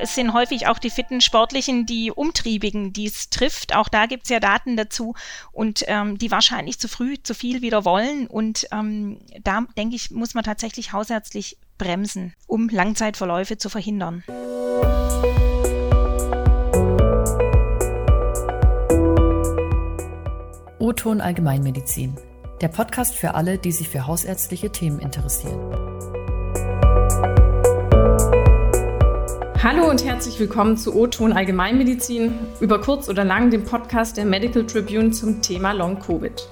es sind häufig auch die fitten Sportlichen, die Umtriebigen, die es trifft. Auch da gibt es ja Daten dazu und ähm, die wahrscheinlich zu früh zu viel wieder wollen. Und ähm, da denke ich, muss man tatsächlich hausärztlich bremsen, um Langzeitverläufe zu verhindern. O-Ton Allgemeinmedizin. Der Podcast für alle, die sich für hausärztliche Themen interessieren. Hallo und herzlich willkommen zu O-Ton Allgemeinmedizin, über kurz oder lang dem Podcast der Medical Tribune zum Thema Long Covid.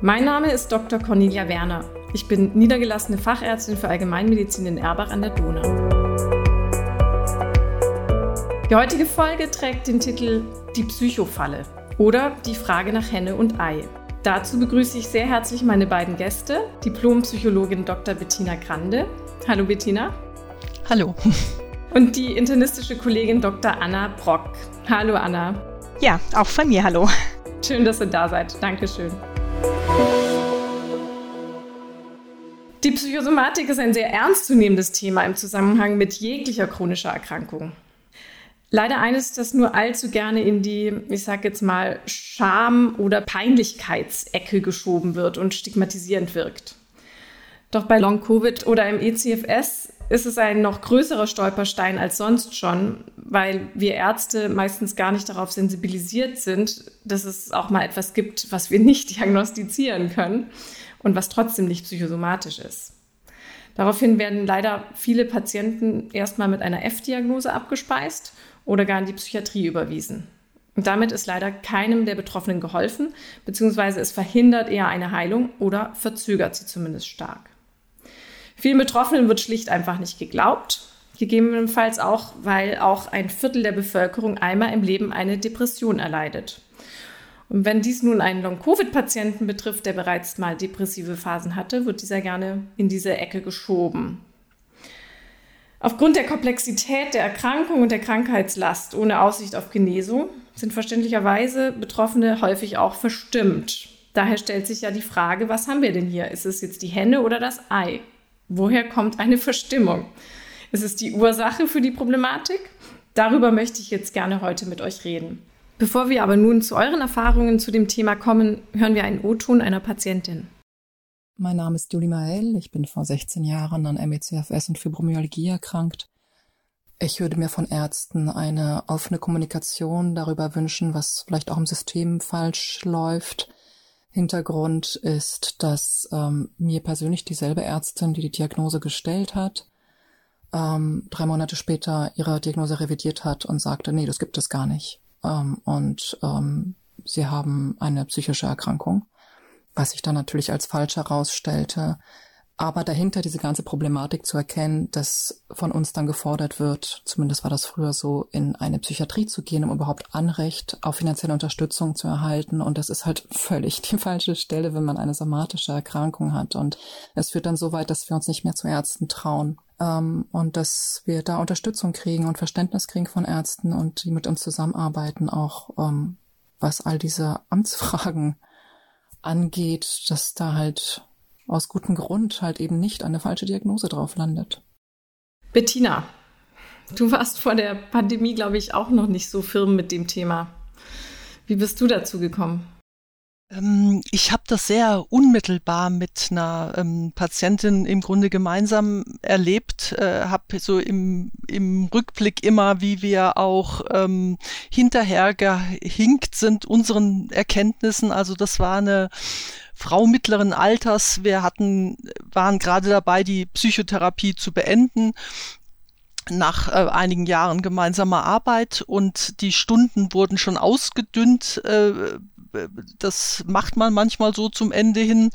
Mein Name ist Dr. Cornelia Werner. Ich bin niedergelassene Fachärztin für Allgemeinmedizin in Erbach an der Donau. Die heutige Folge trägt den Titel Die Psychofalle oder die Frage nach Henne und Ei. Dazu begrüße ich sehr herzlich meine beiden Gäste, Diplompsychologin Dr. Bettina Grande. Hallo Bettina. Hallo. Und die internistische Kollegin Dr. Anna Brock. Hallo Anna. Ja, auch von mir hallo. Schön, dass ihr da seid. Dankeschön. Die Psychosomatik ist ein sehr ernstzunehmendes Thema im Zusammenhang mit jeglicher chronischer Erkrankung leider eines, das nur allzu gerne in die, ich sage jetzt mal, Scham- oder Peinlichkeitsecke geschoben wird und stigmatisierend wirkt. Doch bei Long-Covid oder im ECFS ist es ein noch größerer Stolperstein als sonst schon, weil wir Ärzte meistens gar nicht darauf sensibilisiert sind, dass es auch mal etwas gibt, was wir nicht diagnostizieren können und was trotzdem nicht psychosomatisch ist. Daraufhin werden leider viele Patienten erstmal mit einer F-Diagnose abgespeist oder gar in die Psychiatrie überwiesen. Und damit ist leider keinem der Betroffenen geholfen, beziehungsweise es verhindert eher eine Heilung oder verzögert sie zumindest stark. Vielen Betroffenen wird schlicht einfach nicht geglaubt, gegebenenfalls auch, weil auch ein Viertel der Bevölkerung einmal im Leben eine Depression erleidet. Und wenn dies nun einen Long-Covid-Patienten betrifft, der bereits mal depressive Phasen hatte, wird dieser gerne in diese Ecke geschoben. Aufgrund der Komplexität der Erkrankung und der Krankheitslast ohne Aussicht auf Genesung sind verständlicherweise Betroffene häufig auch verstimmt. Daher stellt sich ja die Frage, was haben wir denn hier? Ist es jetzt die Henne oder das Ei? Woher kommt eine Verstimmung? Ist es die Ursache für die Problematik? Darüber möchte ich jetzt gerne heute mit euch reden. Bevor wir aber nun zu euren Erfahrungen zu dem Thema kommen, hören wir einen O-Ton einer Patientin. Mein Name ist Julie Mael. Ich bin vor 16 Jahren an MECFS und Fibromyalgie erkrankt. Ich würde mir von Ärzten eine offene Kommunikation darüber wünschen, was vielleicht auch im System falsch läuft. Hintergrund ist, dass ähm, mir persönlich dieselbe Ärztin, die die Diagnose gestellt hat, ähm, drei Monate später ihre Diagnose revidiert hat und sagte, nee, das gibt es gar nicht. Ähm, und ähm, sie haben eine psychische Erkrankung was sich dann natürlich als falsch herausstellte. Aber dahinter diese ganze Problematik zu erkennen, dass von uns dann gefordert wird, zumindest war das früher so, in eine Psychiatrie zu gehen, um überhaupt Anrecht auf finanzielle Unterstützung zu erhalten. Und das ist halt völlig die falsche Stelle, wenn man eine somatische Erkrankung hat. Und es führt dann so weit, dass wir uns nicht mehr zu Ärzten trauen. Ähm, und dass wir da Unterstützung kriegen und Verständnis kriegen von Ärzten und die mit uns zusammenarbeiten, auch ähm, was all diese Amtsfragen angeht, dass da halt aus gutem Grund halt eben nicht eine falsche Diagnose drauf landet. Bettina, du warst vor der Pandemie, glaube ich, auch noch nicht so firm mit dem Thema. Wie bist du dazu gekommen? Ähm, ich habe das sehr unmittelbar mit einer ähm, Patientin im Grunde gemeinsam erlebt, äh, habe so im, im Rückblick immer, wie wir auch ähm, hinterher gehinkt sind unseren Erkenntnissen. Also das war eine Frau mittleren Alters. Wir hatten, waren gerade dabei, die Psychotherapie zu beenden nach äh, einigen Jahren gemeinsamer Arbeit und die Stunden wurden schon ausgedünnt äh, das macht man manchmal so zum Ende hin.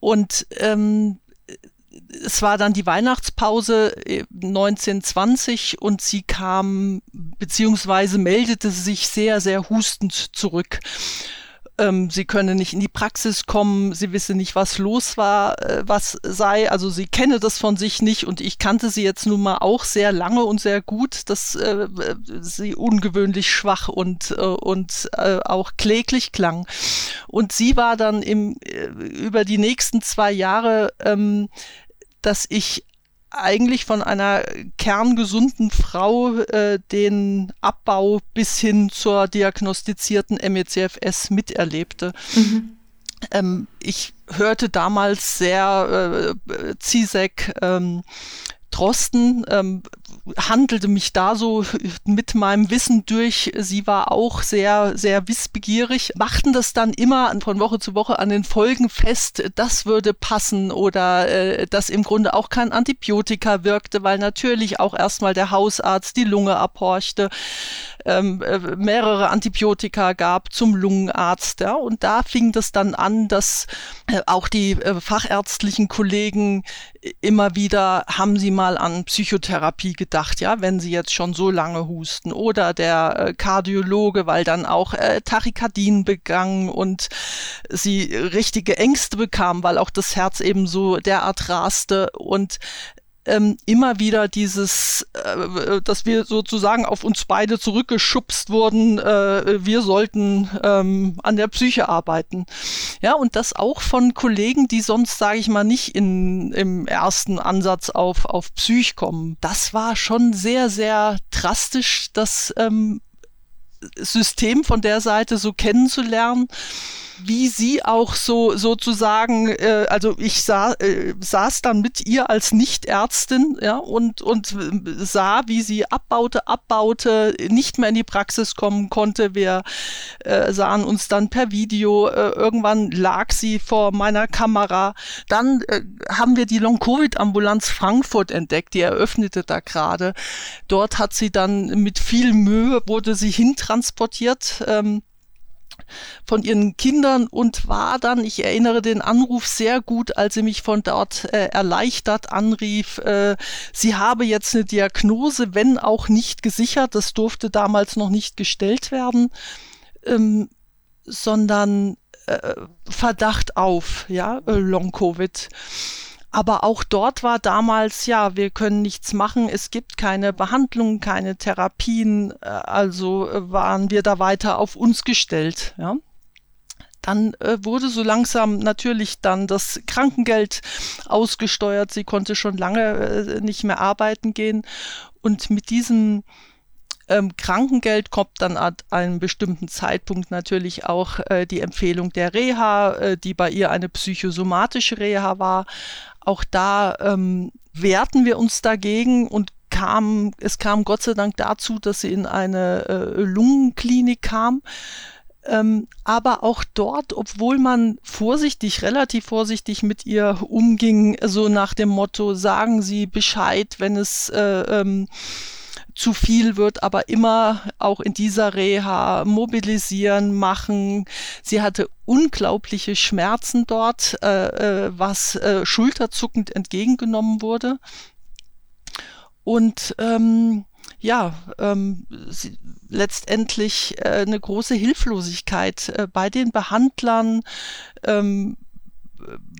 Und ähm, es war dann die Weihnachtspause 1920 äh, und sie kam beziehungsweise meldete sich sehr, sehr hustend zurück ähm, sie könne nicht in die Praxis kommen, sie wisse nicht, was los war, äh, was sei. Also sie kenne das von sich nicht und ich kannte sie jetzt nun mal auch sehr lange und sehr gut, dass äh, sie ungewöhnlich schwach und, äh, und äh, auch kläglich klang. Und sie war dann im, äh, über die nächsten zwei Jahre, ähm, dass ich eigentlich von einer kerngesunden Frau äh, den Abbau bis hin zur diagnostizierten MECFS miterlebte. Mhm. Ähm, ich hörte damals sehr äh, Zizek ähm, Drosten ähm, handelte mich da so mit meinem Wissen durch. Sie war auch sehr, sehr wissbegierig, machten das dann immer von Woche zu Woche an den Folgen fest, das würde passen oder äh, dass im Grunde auch kein Antibiotika wirkte, weil natürlich auch erstmal der Hausarzt die Lunge abhorchte ähm, äh, mehrere Antibiotika gab zum Lungenarzt. Ja, und da fing das dann an, dass äh, auch die äh, fachärztlichen Kollegen immer wieder haben sie mal an Psychotherapie gedacht, ja, wenn sie jetzt schon so lange husten oder der äh, Kardiologe, weil dann auch äh, Tachykardien begangen und sie richtige Ängste bekamen, weil auch das Herz eben so derart raste und ähm, immer wieder dieses, äh, dass wir sozusagen auf uns beide zurückgeschubst wurden, äh, wir sollten ähm, an der Psyche arbeiten. Ja, und das auch von Kollegen, die sonst, sage ich mal, nicht in, im ersten Ansatz auf, auf Psych kommen. Das war schon sehr, sehr drastisch, das ähm, System von der Seite so kennenzulernen wie sie auch so sozusagen, äh, also ich sah, äh, saß dann mit ihr als Nichtärztin, ja, und, und sah, wie sie abbaute, abbaute, nicht mehr in die Praxis kommen konnte. Wir äh, sahen uns dann per Video, äh, irgendwann lag sie vor meiner Kamera. Dann äh, haben wir die Long-Covid-Ambulanz Frankfurt entdeckt, die eröffnete da gerade. Dort hat sie dann mit viel Mühe, wurde sie hintransportiert. Ähm, von ihren Kindern und war dann, ich erinnere den Anruf sehr gut, als sie mich von dort äh, erleichtert anrief, äh, sie habe jetzt eine Diagnose, wenn auch nicht gesichert, das durfte damals noch nicht gestellt werden, ähm, sondern äh, Verdacht auf, ja, äh, Long-Covid. Aber auch dort war damals, ja, wir können nichts machen, es gibt keine Behandlung, keine Therapien, äh, also äh, waren wir da weiter auf uns gestellt, ja. Dann äh, wurde so langsam natürlich dann das Krankengeld ausgesteuert. Sie konnte schon lange äh, nicht mehr arbeiten gehen. Und mit diesem ähm, Krankengeld kommt dann an einem bestimmten Zeitpunkt natürlich auch äh, die Empfehlung der Reha, äh, die bei ihr eine psychosomatische Reha war. Auch da ähm, wehrten wir uns dagegen und kam, es kam Gott sei Dank dazu, dass sie in eine äh, Lungenklinik kam. Ähm, aber auch dort, obwohl man vorsichtig, relativ vorsichtig mit ihr umging, so nach dem Motto, sagen Sie Bescheid, wenn es äh, ähm, zu viel wird, aber immer auch in dieser Reha mobilisieren, machen. Sie hatte unglaubliche Schmerzen dort, äh, äh, was äh, schulterzuckend entgegengenommen wurde. Und ähm, ja, ähm, sie, letztendlich äh, eine große Hilflosigkeit äh, bei den Behandlern. Ähm,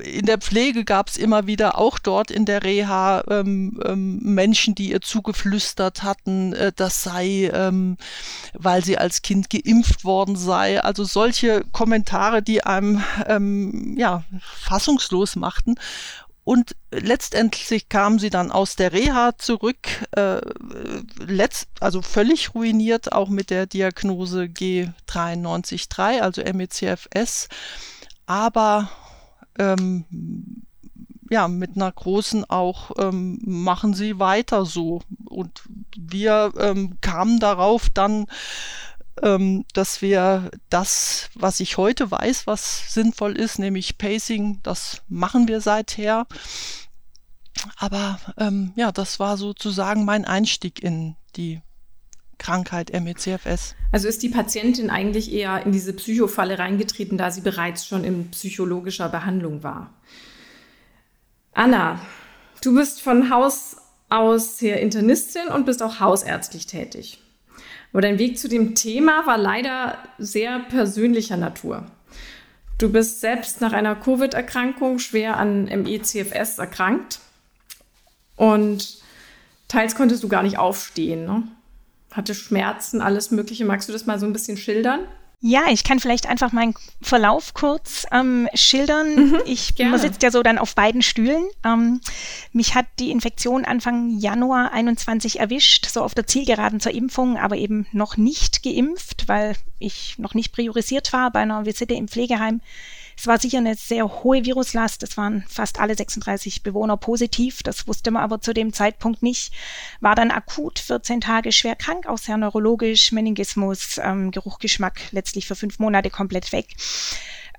in der Pflege gab es immer wieder auch dort in der Reha ähm, ähm, Menschen, die ihr zugeflüstert hatten, äh, das sei, ähm, weil sie als Kind geimpft worden sei. Also solche Kommentare, die einem ähm, ja fassungslos machten. Und letztendlich kam sie dann aus der Reha zurück, äh, letzt, also völlig ruiniert, auch mit der Diagnose G933, also MECFS. Aber ähm, ja, mit einer großen auch ähm, machen sie weiter so. Und wir ähm, kamen darauf dann, ähm, dass wir das, was ich heute weiß, was sinnvoll ist, nämlich Pacing, das machen wir seither. Aber ähm, ja, das war sozusagen mein Einstieg in die Krankheit MECFS. Also ist die Patientin eigentlich eher in diese Psychofalle reingetreten, da sie bereits schon in psychologischer Behandlung war. Anna, du bist von Haus aus her Internistin und bist auch hausärztlich tätig. Aber dein Weg zu dem Thema war leider sehr persönlicher Natur. Du bist selbst nach einer Covid-Erkrankung schwer an MECFS erkrankt und teils konntest du gar nicht aufstehen. Ne? Hatte Schmerzen, alles Mögliche. Magst du das mal so ein bisschen schildern? Ja, ich kann vielleicht einfach meinen Verlauf kurz ähm, schildern. Mhm, ich, gerne. sitzt ja so dann auf beiden Stühlen. Ähm, mich hat die Infektion Anfang Januar 21 erwischt, so auf der Zielgeraden zur Impfung, aber eben noch nicht geimpft, weil ich noch nicht priorisiert war bei einer Visite im Pflegeheim. Es war sicher eine sehr hohe Viruslast. Es waren fast alle 36 Bewohner positiv. Das wusste man aber zu dem Zeitpunkt nicht. War dann akut 14 Tage schwer krank, auch sehr neurologisch, Meningismus, ähm, Geruch, Geschmack letztlich für fünf Monate komplett weg.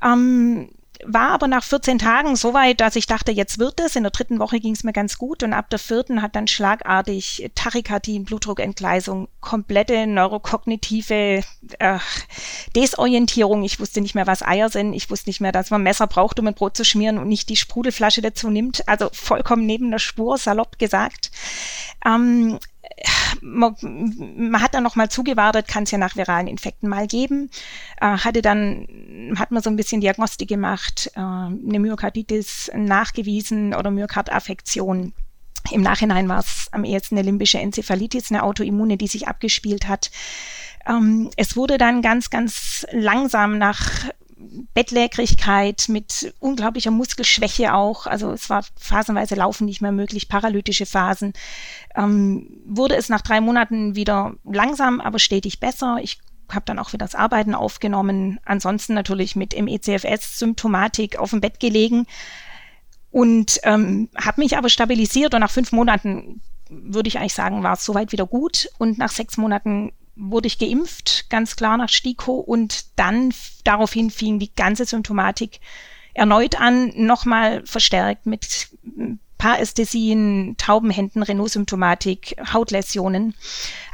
Ähm, war aber nach 14 Tagen so weit, dass ich dachte, jetzt wird es. In der dritten Woche ging es mir ganz gut und ab der vierten hat dann schlagartig Tachykardie, Blutdruckentgleisung, komplette neurokognitive äh, Desorientierung. Ich wusste nicht mehr, was Eier sind. Ich wusste nicht mehr, dass man Messer braucht, um ein Brot zu schmieren und nicht die Sprudelflasche dazu nimmt. Also vollkommen neben der Spur, salopp gesagt. Ähm, man, man hat dann noch mal zugewartet, kann es ja nach viralen Infekten mal geben. Äh, hatte dann, hat man so ein bisschen Diagnostik gemacht, äh, eine Myokarditis nachgewiesen oder Myokardaffektion. Im Nachhinein war es am ehesten eine limbische Enzephalitis, eine Autoimmune, die sich abgespielt hat. Ähm, es wurde dann ganz, ganz langsam nach Bettlägerigkeit, mit unglaublicher Muskelschwäche auch. Also es war phasenweise Laufen nicht mehr möglich, paralytische Phasen. Ähm, wurde es nach drei Monaten wieder langsam, aber stetig besser. Ich habe dann auch wieder das Arbeiten aufgenommen. Ansonsten natürlich mit MECFS-Symptomatik auf dem Bett gelegen und ähm, habe mich aber stabilisiert und nach fünf Monaten würde ich eigentlich sagen, war es soweit wieder gut und nach sechs Monaten wurde ich geimpft, ganz klar nach STIKO und dann daraufhin fing die ganze Symptomatik erneut an, nochmal verstärkt mit Parästhesien, Taubenhänden, Renault-Symptomatik, Hautläsionen.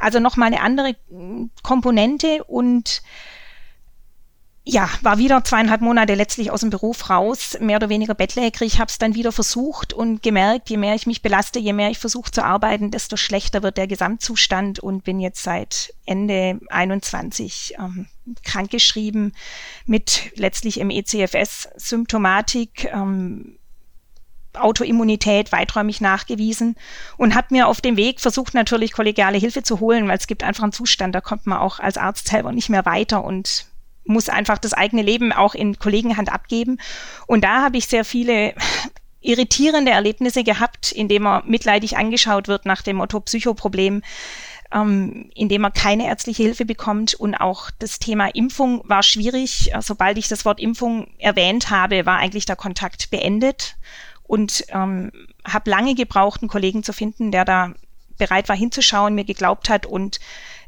Also nochmal eine andere Komponente und ja, war wieder zweieinhalb Monate letztlich aus dem Beruf raus, mehr oder weniger bettlägerig, habe es dann wieder versucht und gemerkt, je mehr ich mich belaste, je mehr ich versuche zu arbeiten, desto schlechter wird der Gesamtzustand und bin jetzt seit Ende 21 ähm, krankgeschrieben mit letztlich im ECFS-Symptomatik. Ähm, Autoimmunität weiträumig nachgewiesen und habe mir auf dem Weg versucht, natürlich kollegiale Hilfe zu holen, weil es gibt einfach einen Zustand, da kommt man auch als Arzt selber nicht mehr weiter und muss einfach das eigene Leben auch in Kollegenhand abgeben. Und da habe ich sehr viele irritierende Erlebnisse gehabt, indem man mitleidig angeschaut wird nach dem Motto Psychoproblem, ähm, indem man keine ärztliche Hilfe bekommt. Und auch das Thema Impfung war schwierig. Sobald ich das Wort Impfung erwähnt habe, war eigentlich der Kontakt beendet. Und ähm, habe lange gebraucht, einen Kollegen zu finden, der da bereit war hinzuschauen, mir geglaubt hat und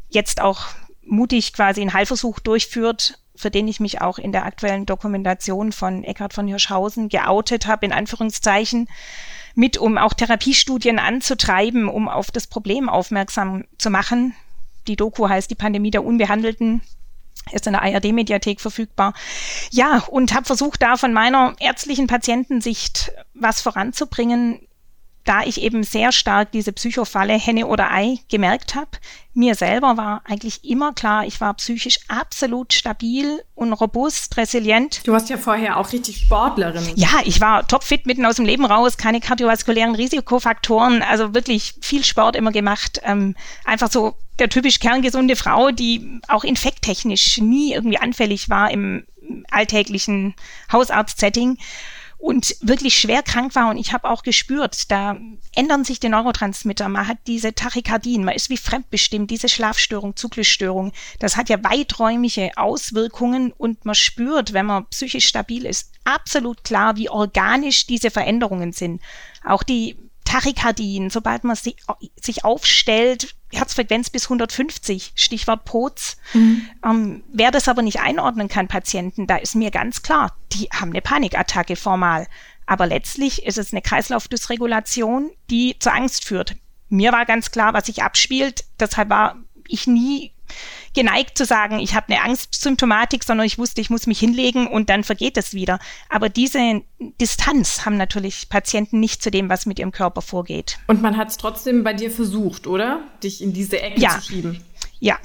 jetzt auch mutig quasi einen Heilversuch durchführt für den ich mich auch in der aktuellen Dokumentation von Eckhard von Hirschhausen geoutet habe, in Anführungszeichen, mit, um auch Therapiestudien anzutreiben, um auf das Problem aufmerksam zu machen. Die Doku heißt Die Pandemie der Unbehandelten, ist in der ARD-Mediathek verfügbar. Ja, und habe versucht, da von meiner ärztlichen Patientensicht was voranzubringen, da ich eben sehr stark diese Psychofalle Henne oder Ei gemerkt habe. Mir selber war eigentlich immer klar, ich war psychisch absolut stabil und robust, resilient. Du warst ja vorher auch richtig Sportlerin. Ja, ich war topfit mitten aus dem Leben raus, keine kardiovaskulären Risikofaktoren, also wirklich viel Sport immer gemacht. Ähm, einfach so der typisch kerngesunde Frau, die auch infekttechnisch nie irgendwie anfällig war im alltäglichen Hausarzt-Setting und wirklich schwer krank war. Und ich habe auch gespürt, da ändern sich die Neurotransmitter. Man hat diese Tachykardien, man ist wie fremdbestimmt, diese Schlafstörung, Zyklusstörung. Das hat ja weiträumige Auswirkungen und man spürt, wenn man psychisch stabil ist, absolut klar, wie organisch diese Veränderungen sind. Auch die Tachykardien, sobald man sie, sich aufstellt, Herzfrequenz bis 150, Stichwort POTS. Mhm. Ähm, wer das aber nicht einordnen kann, Patienten, da ist mir ganz klar, die haben eine Panikattacke formal. Aber letztlich ist es eine Kreislaufdysregulation, die zur Angst führt. Mir war ganz klar, was sich abspielt. Deshalb war ich nie geneigt zu sagen, ich habe eine Angstsymptomatik, sondern ich wusste, ich muss mich hinlegen und dann vergeht es wieder. Aber diese Distanz haben natürlich Patienten nicht zu dem, was mit ihrem Körper vorgeht. Und man hat es trotzdem bei dir versucht, oder? Dich in diese Ecke ja. zu schieben. Ja,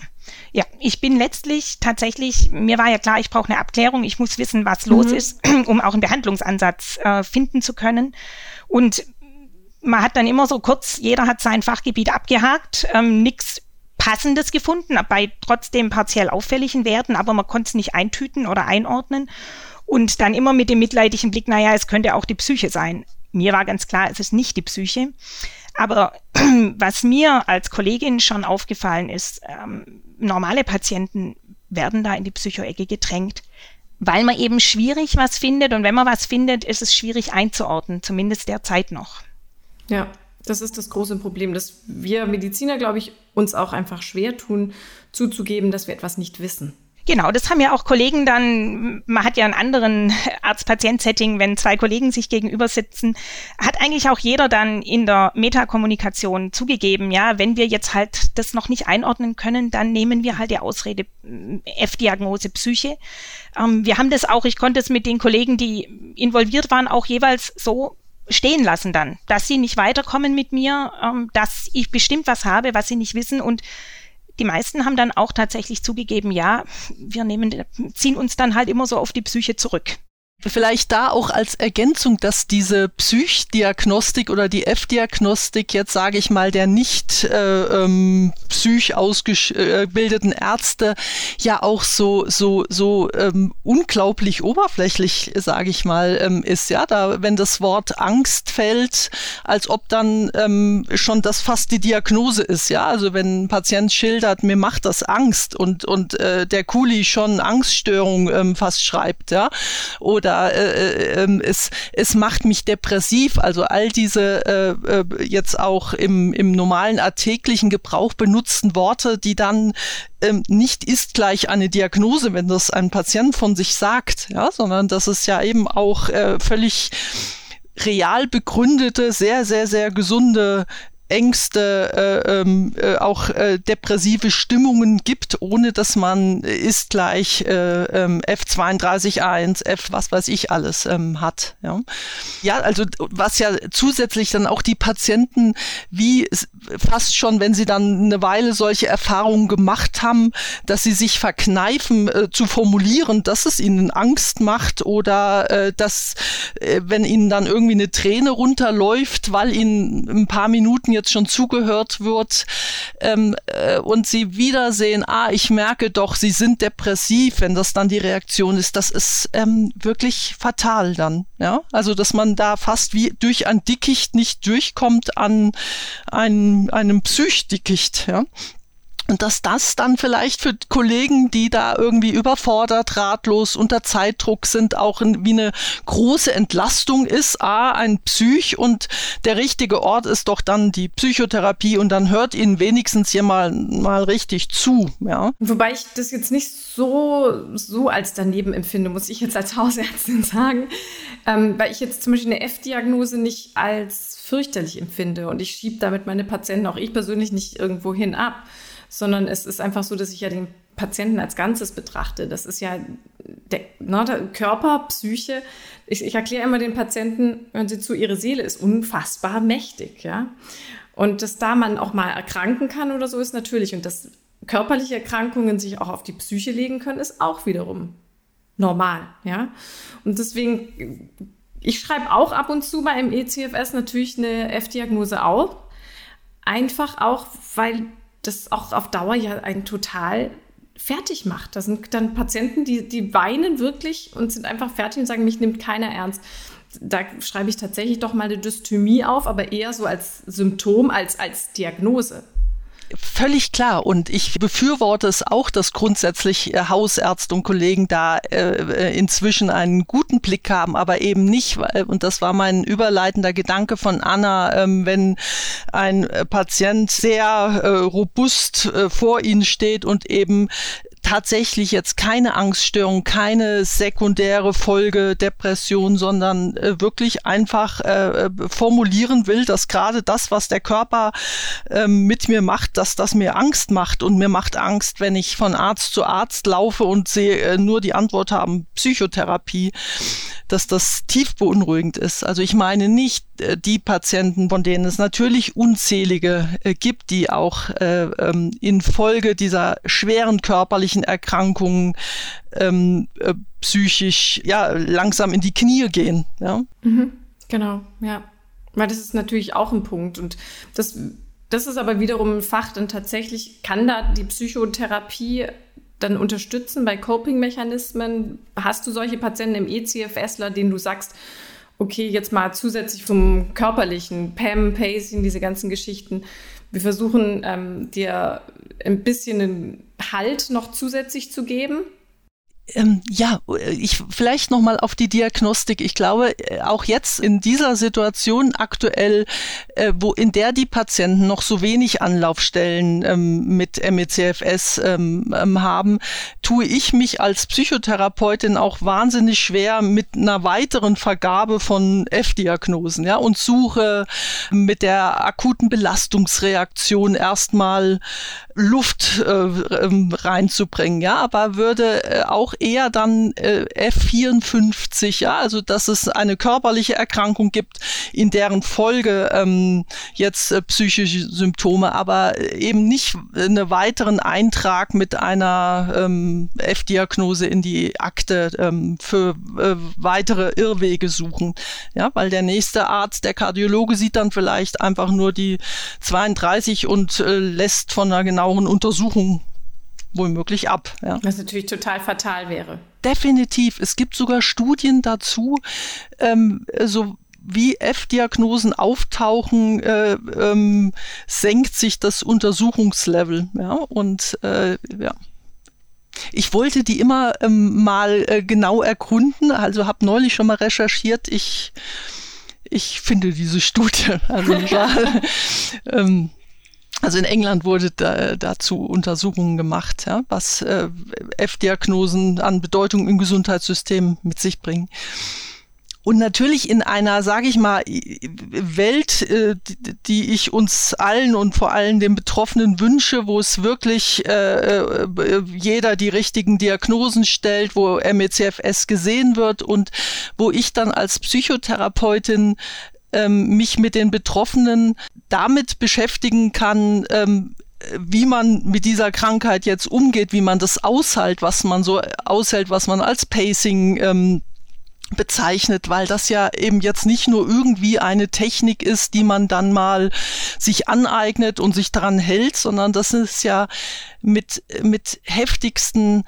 ja, ich bin letztlich tatsächlich, mir war ja klar, ich brauche eine Abklärung, ich muss wissen, was mhm. los ist, um auch einen Behandlungsansatz äh, finden zu können. Und man hat dann immer so kurz, jeder hat sein Fachgebiet abgehakt, ähm, nichts Passendes gefunden, bei trotzdem partiell auffälligen Werten, aber man konnte es nicht eintüten oder einordnen. Und dann immer mit dem mitleidigen Blick, naja, es könnte auch die Psyche sein. Mir war ganz klar, es ist nicht die Psyche. Aber was mir als Kollegin schon aufgefallen ist, ähm, normale Patienten werden da in die Psychoecke gedrängt, weil man eben schwierig was findet und wenn man was findet, ist es schwierig einzuordnen, zumindest derzeit noch. Ja, das ist das große Problem, dass wir Mediziner, glaube ich, uns auch einfach schwer tun, zuzugeben, dass wir etwas nicht wissen. Genau, das haben ja auch Kollegen dann, man hat ja einen anderen Arzt-Patient-Setting, wenn zwei Kollegen sich gegenüber sitzen, hat eigentlich auch jeder dann in der Metakommunikation zugegeben, ja, wenn wir jetzt halt das noch nicht einordnen können, dann nehmen wir halt die Ausrede mm, F-Diagnose Psyche. Ähm, wir haben das auch, ich konnte es mit den Kollegen, die involviert waren, auch jeweils so stehen lassen dann, dass sie nicht weiterkommen mit mir, ähm, dass ich bestimmt was habe, was sie nicht wissen und die meisten haben dann auch tatsächlich zugegeben, ja, wir nehmen, ziehen uns dann halt immer so auf die Psyche zurück. Vielleicht da auch als Ergänzung, dass diese Psychdiagnostik oder die F-Diagnostik jetzt sage ich mal der nicht äh, ähm, psych ausgebildeten Ärzte ja auch so so so ähm, unglaublich oberflächlich sage ich mal ähm, ist ja. Da wenn das Wort Angst fällt als ob dann ähm, schon das fast die Diagnose ist ja. Also wenn ein Patient schildert mir macht das Angst und und äh, der Kuli schon Angststörung ähm, fast schreibt ja. Oder oder äh, äh, es, es macht mich depressiv. Also all diese äh, äh, jetzt auch im, im normalen alltäglichen Gebrauch benutzten Worte, die dann ähm, nicht ist gleich eine Diagnose, wenn das ein Patient von sich sagt, ja, sondern das ist ja eben auch äh, völlig real begründete, sehr, sehr, sehr gesunde Ängste, äh, ähm, äh, auch äh, depressive Stimmungen gibt, ohne dass man ist gleich äh, ähm, F32.1, F was weiß ich alles ähm, hat. Ja. ja, also was ja zusätzlich dann auch die Patienten wie fast schon, wenn sie dann eine Weile solche Erfahrungen gemacht haben, dass sie sich verkneifen äh, zu formulieren, dass es ihnen Angst macht oder äh, dass, wenn ihnen dann irgendwie eine Träne runterläuft, weil ihnen ein paar Minuten jetzt schon zugehört wird ähm, äh, und sie wiedersehen, ah, ich merke doch, sie sind depressiv, wenn das dann die Reaktion ist, das ist ähm, wirklich fatal dann. Ja, also dass man da fast wie durch ein Dickicht nicht durchkommt an einen, einem Psychdickicht. Ja. Und dass das dann vielleicht für Kollegen, die da irgendwie überfordert, ratlos, unter Zeitdruck sind, auch wie eine große Entlastung ist. A, ein Psych und der richtige Ort ist doch dann die Psychotherapie und dann hört ihnen wenigstens jemand mal richtig zu. Ja. Wobei ich das jetzt nicht so, so als daneben empfinde, muss ich jetzt als Hausärztin sagen, ähm, weil ich jetzt zum Beispiel eine F-Diagnose nicht als fürchterlich empfinde und ich schiebe damit meine Patienten, auch ich persönlich, nicht irgendwo hin ab sondern es ist einfach so, dass ich ja den Patienten als Ganzes betrachte. Das ist ja der, ne, der Körper, Psyche. Ich, ich erkläre immer den Patienten, hören Sie zu, Ihre Seele ist unfassbar mächtig, ja. Und dass da man auch mal erkranken kann oder so ist natürlich. Und dass körperliche Erkrankungen sich auch auf die Psyche legen können, ist auch wiederum normal, ja. Und deswegen, ich schreibe auch ab und zu bei im ECFS natürlich eine F-Diagnose auf. Einfach auch, weil das auch auf Dauer ja einen total fertig macht. Da sind dann Patienten, die, die weinen wirklich und sind einfach fertig und sagen, mich nimmt keiner ernst. Da schreibe ich tatsächlich doch mal eine Dysthymie auf, aber eher so als Symptom als als Diagnose. Völlig klar. Und ich befürworte es auch, dass grundsätzlich äh, Hausärzte und Kollegen da äh, äh, inzwischen einen guten Blick haben, aber eben nicht, weil, und das war mein überleitender Gedanke von Anna, ähm, wenn ein äh, Patient sehr äh, robust äh, vor Ihnen steht und eben tatsächlich jetzt keine Angststörung, keine sekundäre Folge Depression, sondern äh, wirklich einfach äh, formulieren will, dass gerade das, was der Körper äh, mit mir macht, dass das mir Angst macht und mir macht Angst, wenn ich von Arzt zu Arzt laufe und sehe äh, nur die Antwort haben Psychotherapie, dass das tief beunruhigend ist. Also ich meine nicht äh, die Patienten, von denen es natürlich unzählige äh, gibt, die auch äh, ähm, infolge dieser schweren körperlichen Erkrankungen ähm, äh, psychisch ja langsam in die Knie gehen. Ja? Mhm, genau, ja. Weil das ist natürlich auch ein Punkt und das das ist aber wiederum ein Fach, dann tatsächlich kann da die Psychotherapie dann unterstützen bei Coping-Mechanismen. Hast du solche Patienten im ECFSler, denen du sagst, okay, jetzt mal zusätzlich vom körperlichen, PAM, Pacing, diese ganzen Geschichten. Wir versuchen ähm, dir ein bisschen Halt noch zusätzlich zu geben. Ähm, ja, ich vielleicht noch mal auf die Diagnostik. Ich glaube, äh, auch jetzt in dieser Situation aktuell, äh, wo in der die Patienten noch so wenig Anlaufstellen ähm, mit MECFS ähm, ähm, haben, tue ich mich als Psychotherapeutin auch wahnsinnig schwer mit einer weiteren Vergabe von F-Diagnosen, ja, und suche mit der akuten Belastungsreaktion erstmal Luft äh, ähm, reinzubringen, ja, aber würde äh, auch eher dann äh, F54, ja, also dass es eine körperliche Erkrankung gibt, in deren Folge ähm, jetzt äh, psychische Symptome, aber eben nicht einen weiteren Eintrag mit einer ähm, F-Diagnose in die Akte ähm, für äh, weitere Irrwege suchen, ja, weil der nächste Arzt, der Kardiologe, sieht dann vielleicht einfach nur die 32 und äh, lässt von einer genaueren Untersuchung womöglich ab. Ja. Was natürlich total fatal wäre. Definitiv. Es gibt sogar Studien dazu, ähm, so wie F-Diagnosen auftauchen, äh, ähm, senkt sich das Untersuchungslevel. Ja, und äh, ja. Ich wollte die immer ähm, mal äh, genau erkunden, also habe neulich schon mal recherchiert. Ich, ich finde diese Studie, also ähm, also in England wurde da, dazu Untersuchungen gemacht, ja, was äh, F-Diagnosen an Bedeutung im Gesundheitssystem mit sich bringen. Und natürlich in einer, sage ich mal, Welt, äh, die ich uns allen und vor allem den Betroffenen wünsche, wo es wirklich äh, äh jeder die richtigen Diagnosen stellt, wo MECFS gesehen wird und wo ich dann als Psychotherapeutin ähm, mich mit den Betroffenen damit beschäftigen kann, ähm, wie man mit dieser Krankheit jetzt umgeht, wie man das aushält, was man so aushält, was man als Pacing ähm, bezeichnet, weil das ja eben jetzt nicht nur irgendwie eine Technik ist, die man dann mal sich aneignet und sich daran hält, sondern das ist ja mit, mit heftigsten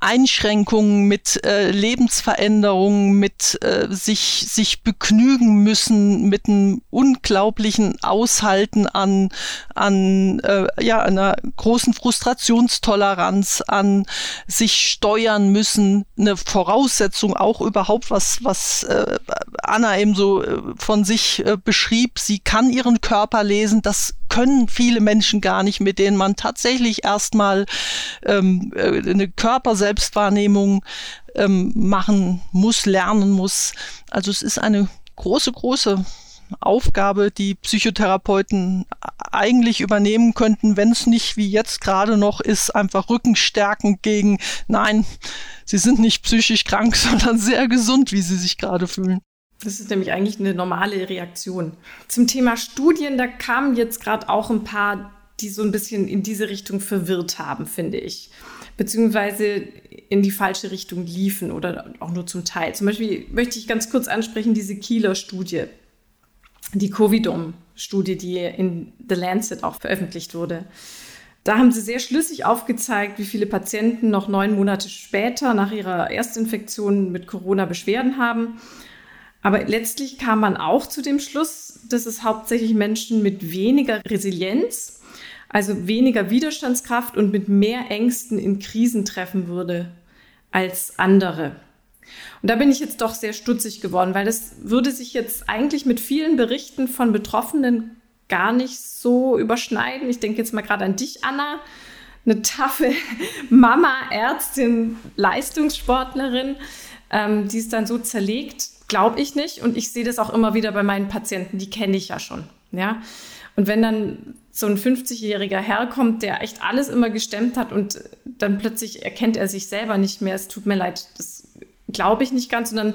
Einschränkungen, mit äh, Lebensveränderungen, mit äh, sich, sich begnügen müssen, mit einem unglaublichen Aushalten an, an äh, ja, einer großen Frustrationstoleranz, an sich steuern müssen, eine Voraussetzung auch überhaupt, was, was äh, Anna eben so äh, von sich äh, beschrieb. Sie kann ihren Körper lesen, das können viele Menschen gar nicht, mit denen man tatsächlich erstmal ähm, äh, eine Körperselbstwahrnehmung ähm, machen muss, lernen muss. Also es ist eine große, große Aufgabe, die Psychotherapeuten eigentlich übernehmen könnten, wenn es nicht wie jetzt gerade noch ist, einfach rückenstärkend gegen, nein, sie sind nicht psychisch krank, sondern sehr gesund, wie sie sich gerade fühlen. Das ist nämlich eigentlich eine normale Reaktion. Zum Thema Studien, da kamen jetzt gerade auch ein paar, die so ein bisschen in diese Richtung verwirrt haben, finde ich. Beziehungsweise in die falsche Richtung liefen oder auch nur zum Teil. Zum Beispiel möchte ich ganz kurz ansprechen, diese Kieler Studie, die Covidom-Studie, die in The Lancet auch veröffentlicht wurde. Da haben sie sehr schlüssig aufgezeigt, wie viele Patienten noch neun Monate später nach ihrer Erstinfektion mit Corona Beschwerden haben aber letztlich kam man auch zu dem Schluss, dass es hauptsächlich Menschen mit weniger Resilienz, also weniger Widerstandskraft und mit mehr Ängsten in Krisen treffen würde als andere. Und da bin ich jetzt doch sehr stutzig geworden, weil das würde sich jetzt eigentlich mit vielen Berichten von Betroffenen gar nicht so überschneiden. Ich denke jetzt mal gerade an dich, Anna, eine taffe Mama, Ärztin, Leistungssportlerin, ähm, die es dann so zerlegt glaube ich nicht. Und ich sehe das auch immer wieder bei meinen Patienten, die kenne ich ja schon. Ja. Und wenn dann so ein 50-jähriger Herr kommt, der echt alles immer gestemmt hat und dann plötzlich erkennt er sich selber nicht mehr, es tut mir leid, das glaube ich nicht ganz. Und dann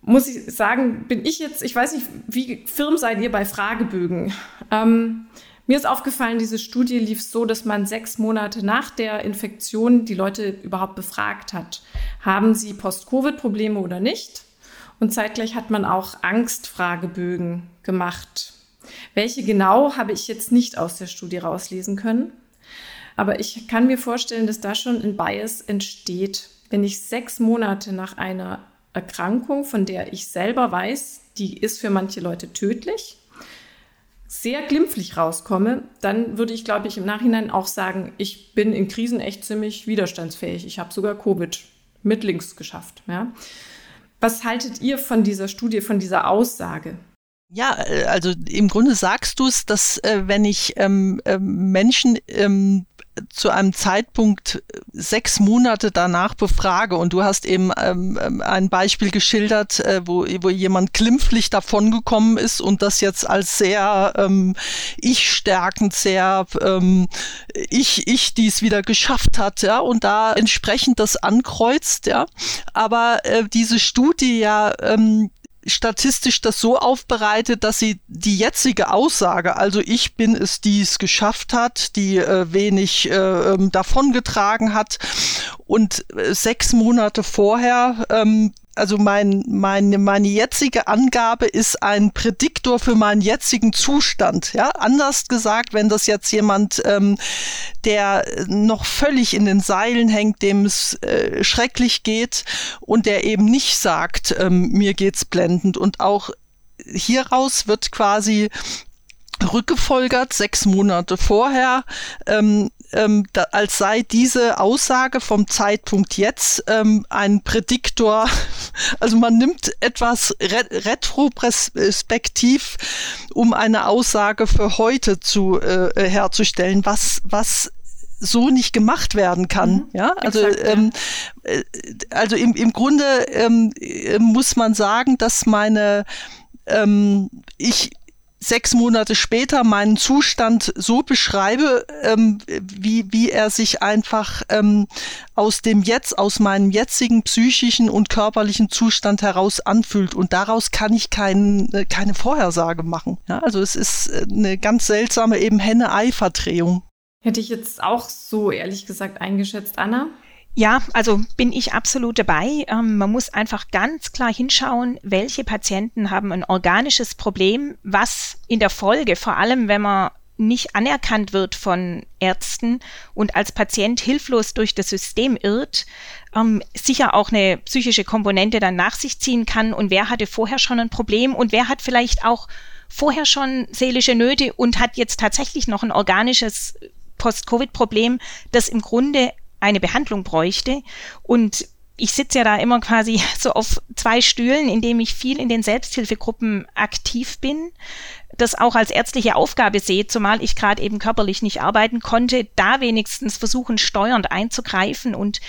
muss ich sagen, bin ich jetzt, ich weiß nicht, wie firm seid ihr bei Fragebögen? Ähm, mir ist aufgefallen, diese Studie lief so, dass man sechs Monate nach der Infektion die Leute überhaupt befragt hat. Haben sie Post-Covid-Probleme oder nicht? Und zeitgleich hat man auch Angstfragebögen gemacht. Welche genau habe ich jetzt nicht aus der Studie rauslesen können. Aber ich kann mir vorstellen, dass da schon ein Bias entsteht, wenn ich sechs Monate nach einer Erkrankung, von der ich selber weiß, die ist für manche Leute tödlich, sehr glimpflich rauskomme, dann würde ich, glaube ich, im Nachhinein auch sagen, ich bin in Krisen echt ziemlich widerstandsfähig. Ich habe sogar Covid mit links geschafft. Ja. Was haltet ihr von dieser Studie, von dieser Aussage? Ja, äh, also im Grunde sagst du es, dass äh, wenn ich ähm, äh, Menschen ähm, zu einem Zeitpunkt sechs Monate danach befrage und du hast eben ähm, ähm, ein Beispiel geschildert, äh, wo, wo jemand klimpflich davongekommen ist und das jetzt als sehr ähm, ich stärkend, sehr ähm, ich, ich dies wieder geschafft hat, ja, und da entsprechend das ankreuzt, ja. Aber äh, diese Studie ja ähm, statistisch das so aufbereitet, dass sie die jetzige Aussage, also ich bin es, die es geschafft hat, die äh, wenig äh, ähm, davongetragen hat und äh, sechs Monate vorher ähm, also mein, meine, meine jetzige Angabe ist ein Prädiktor für meinen jetzigen Zustand. Ja, anders gesagt, wenn das jetzt jemand, ähm, der noch völlig in den Seilen hängt, dem es äh, schrecklich geht und der eben nicht sagt, ähm, mir geht's blendend und auch hieraus wird quasi rückgefolgert, sechs Monate vorher, ähm, ähm, da, als sei diese Aussage vom Zeitpunkt jetzt ähm, ein Prädiktor, also man nimmt etwas re retroperspektiv, um eine Aussage für heute zu äh, herzustellen, was, was so nicht gemacht werden kann. Mhm, ja, also exakt, ähm, ja. Äh, also im, im Grunde ähm, muss man sagen, dass meine ähm, ich sechs Monate später meinen Zustand so beschreibe, ähm, wie, wie er sich einfach ähm, aus dem Jetzt, aus meinem jetzigen psychischen und körperlichen Zustand heraus anfühlt. Und daraus kann ich kein, äh, keine Vorhersage machen. Ja, also es ist äh, eine ganz seltsame eben Henne-Ei-Verdrehung. Hätte ich jetzt auch so ehrlich gesagt eingeschätzt, Anna. Ja, also bin ich absolut dabei. Ähm, man muss einfach ganz klar hinschauen, welche Patienten haben ein organisches Problem, was in der Folge, vor allem wenn man nicht anerkannt wird von Ärzten und als Patient hilflos durch das System irrt, ähm, sicher auch eine psychische Komponente dann nach sich ziehen kann. Und wer hatte vorher schon ein Problem und wer hat vielleicht auch vorher schon seelische Nöte und hat jetzt tatsächlich noch ein organisches Post-Covid-Problem, das im Grunde eine Behandlung bräuchte. Und ich sitze ja da immer quasi so auf zwei Stühlen, indem ich viel in den Selbsthilfegruppen aktiv bin, das auch als ärztliche Aufgabe sehe, zumal ich gerade eben körperlich nicht arbeiten konnte, da wenigstens versuchen, steuernd einzugreifen und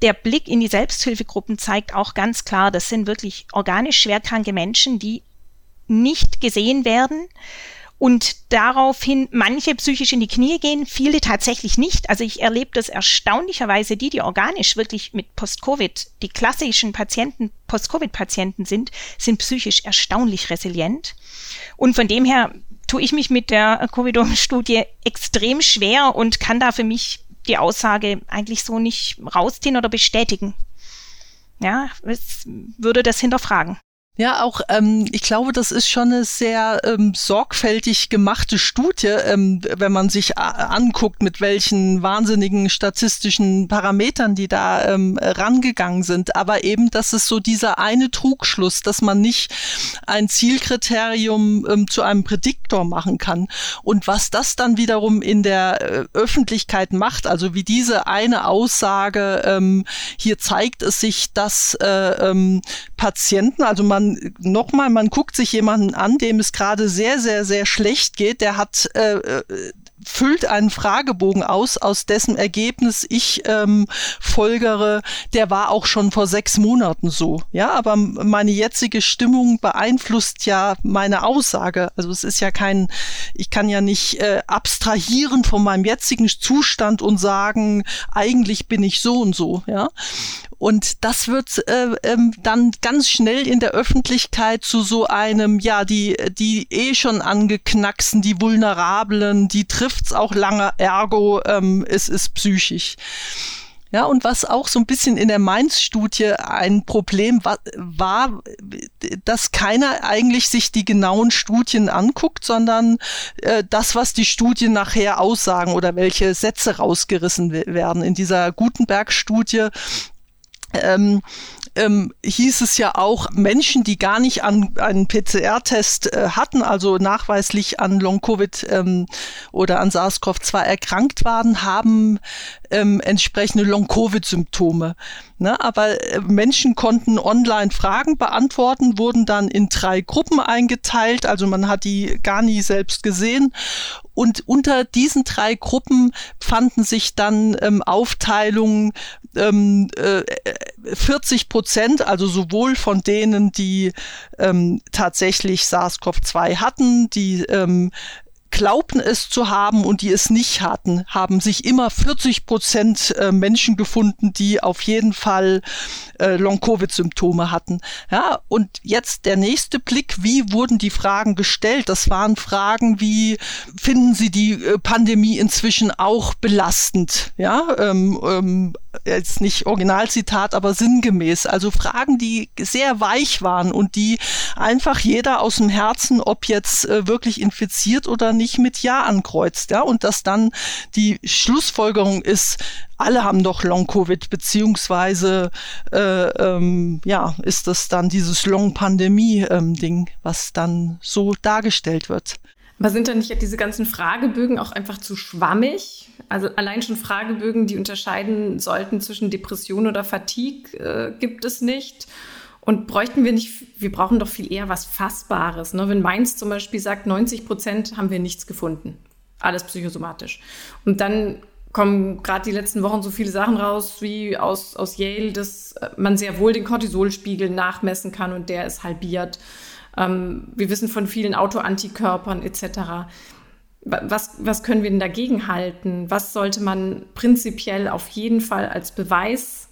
der Blick in die Selbsthilfegruppen zeigt auch ganz klar, das sind wirklich organisch schwerkranke Menschen, die nicht gesehen werden und daraufhin manche psychisch in die Knie gehen, viele tatsächlich nicht. Also ich erlebe das erstaunlicherweise, die, die organisch wirklich mit Post-Covid, die klassischen Patienten, Post-Covid-Patienten sind, sind psychisch erstaunlich resilient. Und von dem her tue ich mich mit der Covid-Studie extrem schwer und kann da für mich die Aussage eigentlich so nicht rausziehen oder bestätigen. Ja, es würde das hinterfragen. Ja, auch ähm, ich glaube, das ist schon eine sehr ähm, sorgfältig gemachte Studie, ähm, wenn man sich anguckt, mit welchen wahnsinnigen statistischen Parametern die da ähm, rangegangen sind. Aber eben, das ist so dieser eine Trugschluss, dass man nicht ein Zielkriterium ähm, zu einem Prädiktor machen kann. Und was das dann wiederum in der äh, Öffentlichkeit macht, also wie diese eine Aussage, ähm, hier zeigt es sich, dass äh, ähm, Patienten, also man man nochmal, man guckt sich jemanden an, dem es gerade sehr, sehr, sehr schlecht geht, der hat äh, äh, füllt einen Fragebogen aus, aus dessen Ergebnis ich ähm, folgere, der war auch schon vor sechs Monaten so. Ja, aber meine jetzige Stimmung beeinflusst ja meine Aussage. Also es ist ja kein, ich kann ja nicht äh, abstrahieren von meinem jetzigen Zustand und sagen, eigentlich bin ich so und so. Ja, und das wird äh, ähm, dann ganz schnell in der Öffentlichkeit zu so einem, ja, die, die eh schon angeknacksen, die Vulnerablen, die trifft's auch lange, ergo ähm, es ist psychisch. Ja, und was auch so ein bisschen in der Mainz-Studie ein Problem war, war, dass keiner eigentlich sich die genauen Studien anguckt, sondern äh, das, was die Studien nachher aussagen oder welche Sätze rausgerissen werden. In dieser Gutenberg-Studie ähm, ähm, hieß es ja auch, Menschen, die gar nicht an einen PCR-Test äh, hatten, also nachweislich an Long-Covid ähm, oder an SARS-CoV-2 erkrankt waren, haben ähm, entsprechende Long-Covid-Symptome. Ne? Aber äh, Menschen konnten online Fragen beantworten, wurden dann in drei Gruppen eingeteilt, also man hat die gar nie selbst gesehen. Und unter diesen drei Gruppen fanden sich dann ähm, Aufteilungen ähm, äh, 40 Prozent, also sowohl von denen, die ähm, tatsächlich SARS-CoV-2 hatten, die ähm, glaubten es zu haben und die es nicht hatten, haben sich immer 40 Prozent äh, Menschen gefunden, die auf jeden Fall äh, Long-Covid-Symptome hatten. Ja, und jetzt der nächste Blick, wie wurden die Fragen gestellt? Das waren Fragen wie, finden Sie die äh, Pandemie inzwischen auch belastend? Ja, ähm, ähm, jetzt nicht Originalzitat, aber sinngemäß. Also Fragen, die sehr weich waren und die einfach jeder aus dem Herzen, ob jetzt äh, wirklich infiziert oder nicht, mit Ja ankreuzt. Ja, und dass dann die Schlussfolgerung ist, alle haben doch Long-Covid, beziehungsweise äh, ähm, ja, ist das dann dieses Long-Pandemie-Ding, ähm, was dann so dargestellt wird. Aber sind dann nicht diese ganzen Fragebögen auch einfach zu schwammig? Also allein schon Fragebögen, die unterscheiden sollten zwischen Depression oder Fatigue, äh, gibt es nicht. Und bräuchten wir nicht, wir brauchen doch viel eher was Fassbares. Ne? Wenn Mainz zum Beispiel sagt, 90 Prozent haben wir nichts gefunden. Alles psychosomatisch. Und dann kommen gerade die letzten Wochen so viele Sachen raus, wie aus, aus Yale, dass man sehr wohl den Cortisolspiegel nachmessen kann und der ist halbiert. Ähm, wir wissen von vielen Autoantikörpern etc. Was, was können wir denn dagegen halten? Was sollte man prinzipiell auf jeden Fall als Beweis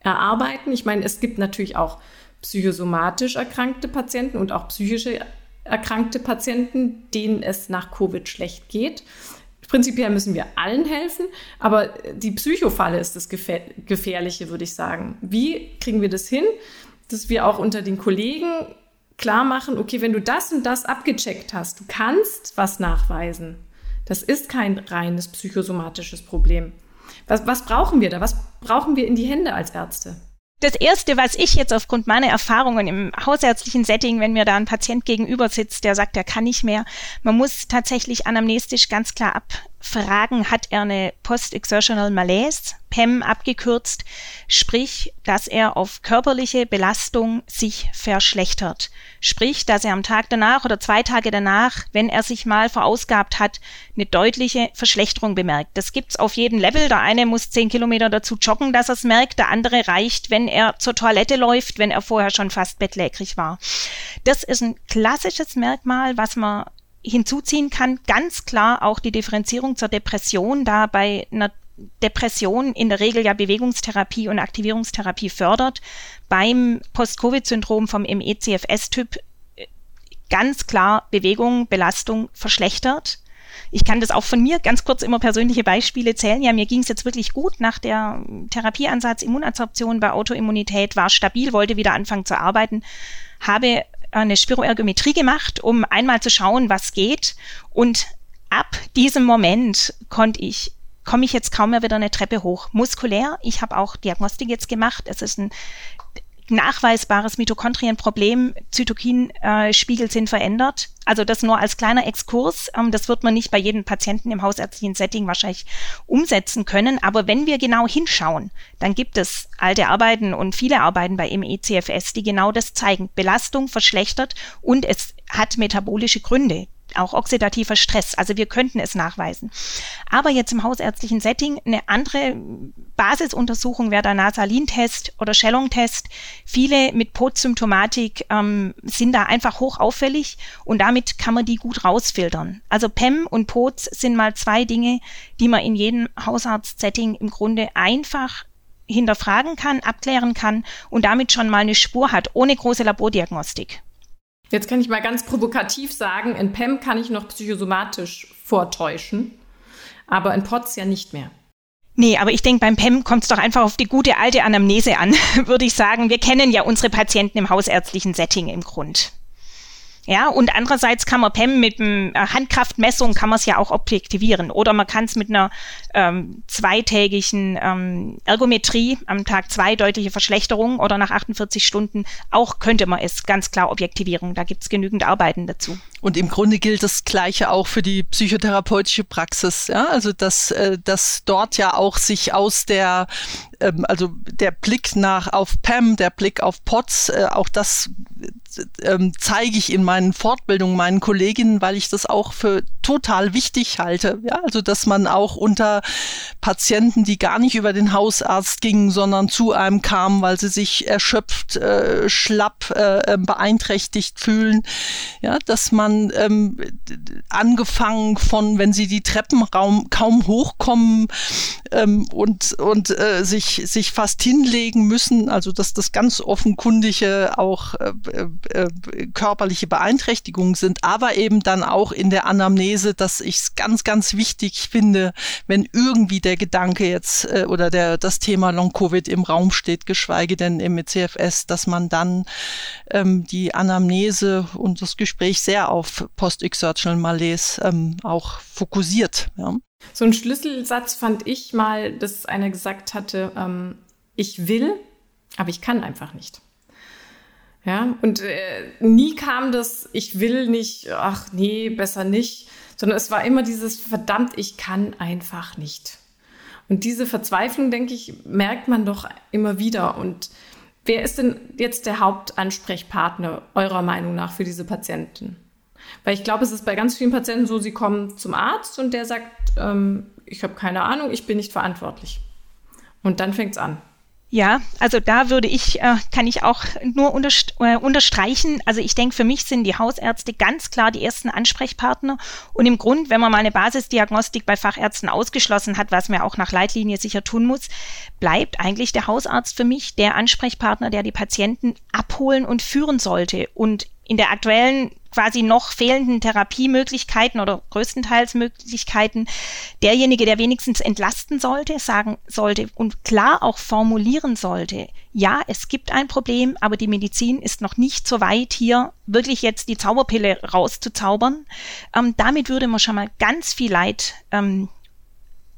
erarbeiten? Ich meine, es gibt natürlich auch psychosomatisch erkrankte Patienten und auch psychische erkrankte Patienten, denen es nach Covid schlecht geht. Prinzipiell müssen wir allen helfen, aber die Psychofalle ist das Gefährliche, würde ich sagen. Wie kriegen wir das hin, dass wir auch unter den Kollegen klar machen, okay, wenn du das und das abgecheckt hast, du kannst was nachweisen. Das ist kein reines psychosomatisches Problem. Was, was brauchen wir da? Was brauchen wir in die Hände als Ärzte? Das Erste, was ich jetzt aufgrund meiner Erfahrungen im hausärztlichen Setting, wenn mir da ein Patient gegenüber sitzt, der sagt, er kann nicht mehr, man muss tatsächlich anamnestisch ganz klar abfragen, hat er eine Post-Exertional Malaise, PEM abgekürzt, sprich, dass er auf körperliche Belastung sich verschlechtert. Sprich, dass er am Tag danach oder zwei Tage danach, wenn er sich mal verausgabt hat, eine deutliche Verschlechterung bemerkt. Das gibt's auf jedem Level. Der eine muss zehn Kilometer dazu joggen, dass er es merkt. Der andere reicht, wenn er zur Toilette läuft, wenn er vorher schon fast bettlägerig war. Das ist ein klassisches Merkmal, was man hinzuziehen kann. Ganz klar auch die Differenzierung zur Depression, da bei einer Depression in der Regel ja Bewegungstherapie und Aktivierungstherapie fördert. Beim Post-Covid-Syndrom vom MECFS-Typ äh, ganz klar Bewegung, Belastung verschlechtert. Ich kann das auch von mir ganz kurz immer persönliche Beispiele zählen. Ja, mir ging es jetzt wirklich gut nach der Therapieansatz Immunabsorption bei Autoimmunität, war stabil, wollte wieder anfangen zu arbeiten, habe eine Spiroergometrie gemacht, um einmal zu schauen, was geht. Und ab diesem Moment konnte ich komme ich jetzt kaum mehr wieder eine Treppe hoch. Muskulär, ich habe auch Diagnostik jetzt gemacht. Es ist ein nachweisbares Mitochondrienproblem. Zytokinspiegel äh, sind verändert. Also das nur als kleiner Exkurs. Ähm, das wird man nicht bei jedem Patienten im hausärztlichen Setting wahrscheinlich umsetzen können. Aber wenn wir genau hinschauen, dann gibt es alte Arbeiten und viele Arbeiten bei MECFS, die genau das zeigen. Belastung verschlechtert und es hat metabolische Gründe auch oxidativer Stress. Also wir könnten es nachweisen. Aber jetzt im hausärztlichen Setting eine andere Basisuntersuchung wäre der Nasalin-Test oder Schellung-Test. Viele mit POT-Symptomatik ähm, sind da einfach hoch auffällig und damit kann man die gut rausfiltern. Also PEM und POTS sind mal zwei Dinge, die man in jedem Hausarzt-Setting im Grunde einfach hinterfragen kann, abklären kann und damit schon mal eine Spur hat, ohne große Labordiagnostik. Jetzt kann ich mal ganz provokativ sagen, in PEM kann ich noch psychosomatisch vortäuschen, aber in POTS ja nicht mehr. Nee, aber ich denke, beim PEM kommt es doch einfach auf die gute alte Anamnese an, würde ich sagen. Wir kennen ja unsere Patienten im hausärztlichen Setting im Grund. Ja, und andererseits kann man PEM mit einer äh, Handkraftmessung kann man es ja auch objektivieren oder man kann es mit einer ähm, zweitägigen ähm, Ergometrie am Tag zwei deutliche Verschlechterung oder nach 48 Stunden auch könnte man es ganz klar objektivieren. Da gibt es genügend Arbeiten dazu. Und im Grunde gilt das Gleiche auch für die psychotherapeutische Praxis. Ja? Also dass, äh, dass dort ja auch sich aus der ähm, also der Blick nach auf PAM, der Blick auf POTS, äh, auch das ähm, zeige ich in meinen Fortbildungen meinen Kolleginnen, weil ich das auch für total wichtig halte. Ja, also dass man auch unter Patienten, die gar nicht über den Hausarzt gingen, sondern zu einem kamen, weil sie sich erschöpft, äh, schlapp, äh, ähm, beeinträchtigt fühlen, ja, dass man ähm, angefangen von, wenn sie die Treppenraum kaum hochkommen ähm, und und äh, sich sich fast hinlegen müssen, also dass das ganz offenkundige auch äh, äh, körperliche Beeinträchtigungen sind, aber eben dann auch in der Anamnese, dass ich es ganz, ganz wichtig finde, wenn irgendwie der Gedanke jetzt äh, oder der, das Thema Long-Covid im Raum steht, geschweige denn im CFS, dass man dann ähm, die Anamnese und das Gespräch sehr auf Post-Exertional Malaise ähm, auch fokussiert. Ja. So ein Schlüsselsatz fand ich mal, dass einer gesagt hatte, ähm, ich will, aber ich kann einfach nicht. Ja, und äh, nie kam das, ich will nicht, ach nee, besser nicht, sondern es war immer dieses, verdammt, ich kann einfach nicht. Und diese Verzweiflung, denke ich, merkt man doch immer wieder. Und wer ist denn jetzt der Hauptansprechpartner eurer Meinung nach für diese Patienten? Weil ich glaube, es ist bei ganz vielen Patienten so, sie kommen zum Arzt und der sagt, ähm, ich habe keine Ahnung, ich bin nicht verantwortlich. Und dann fängt es an. Ja, also da würde ich, äh, kann ich auch nur unterst äh, unterstreichen. Also ich denke, für mich sind die Hausärzte ganz klar die ersten Ansprechpartner. Und im Grund, wenn man mal eine Basisdiagnostik bei Fachärzten ausgeschlossen hat, was man auch nach Leitlinie sicher tun muss, bleibt eigentlich der Hausarzt für mich der Ansprechpartner, der die Patienten abholen und führen sollte. Und in der aktuellen quasi noch fehlenden Therapiemöglichkeiten oder größtenteils Möglichkeiten derjenige, der wenigstens entlasten sollte, sagen sollte und klar auch formulieren sollte, ja, es gibt ein Problem, aber die Medizin ist noch nicht so weit, hier wirklich jetzt die Zauberpille rauszuzaubern. Ähm, damit würde man schon mal ganz viel Leid ähm,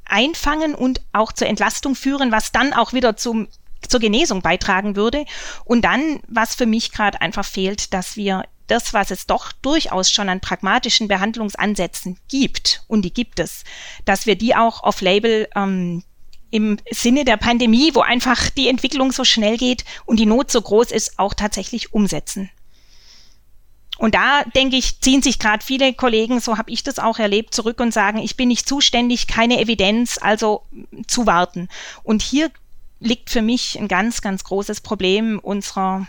einfangen und auch zur Entlastung führen, was dann auch wieder zum zur Genesung beitragen würde. Und dann, was für mich gerade einfach fehlt, dass wir das, was es doch durchaus schon an pragmatischen Behandlungsansätzen gibt, und die gibt es, dass wir die auch off-label ähm, im Sinne der Pandemie, wo einfach die Entwicklung so schnell geht und die Not so groß ist, auch tatsächlich umsetzen. Und da, denke ich, ziehen sich gerade viele Kollegen, so habe ich das auch erlebt, zurück und sagen, ich bin nicht zuständig, keine Evidenz, also zuwarten. Und hier liegt für mich ein ganz, ganz großes Problem unserer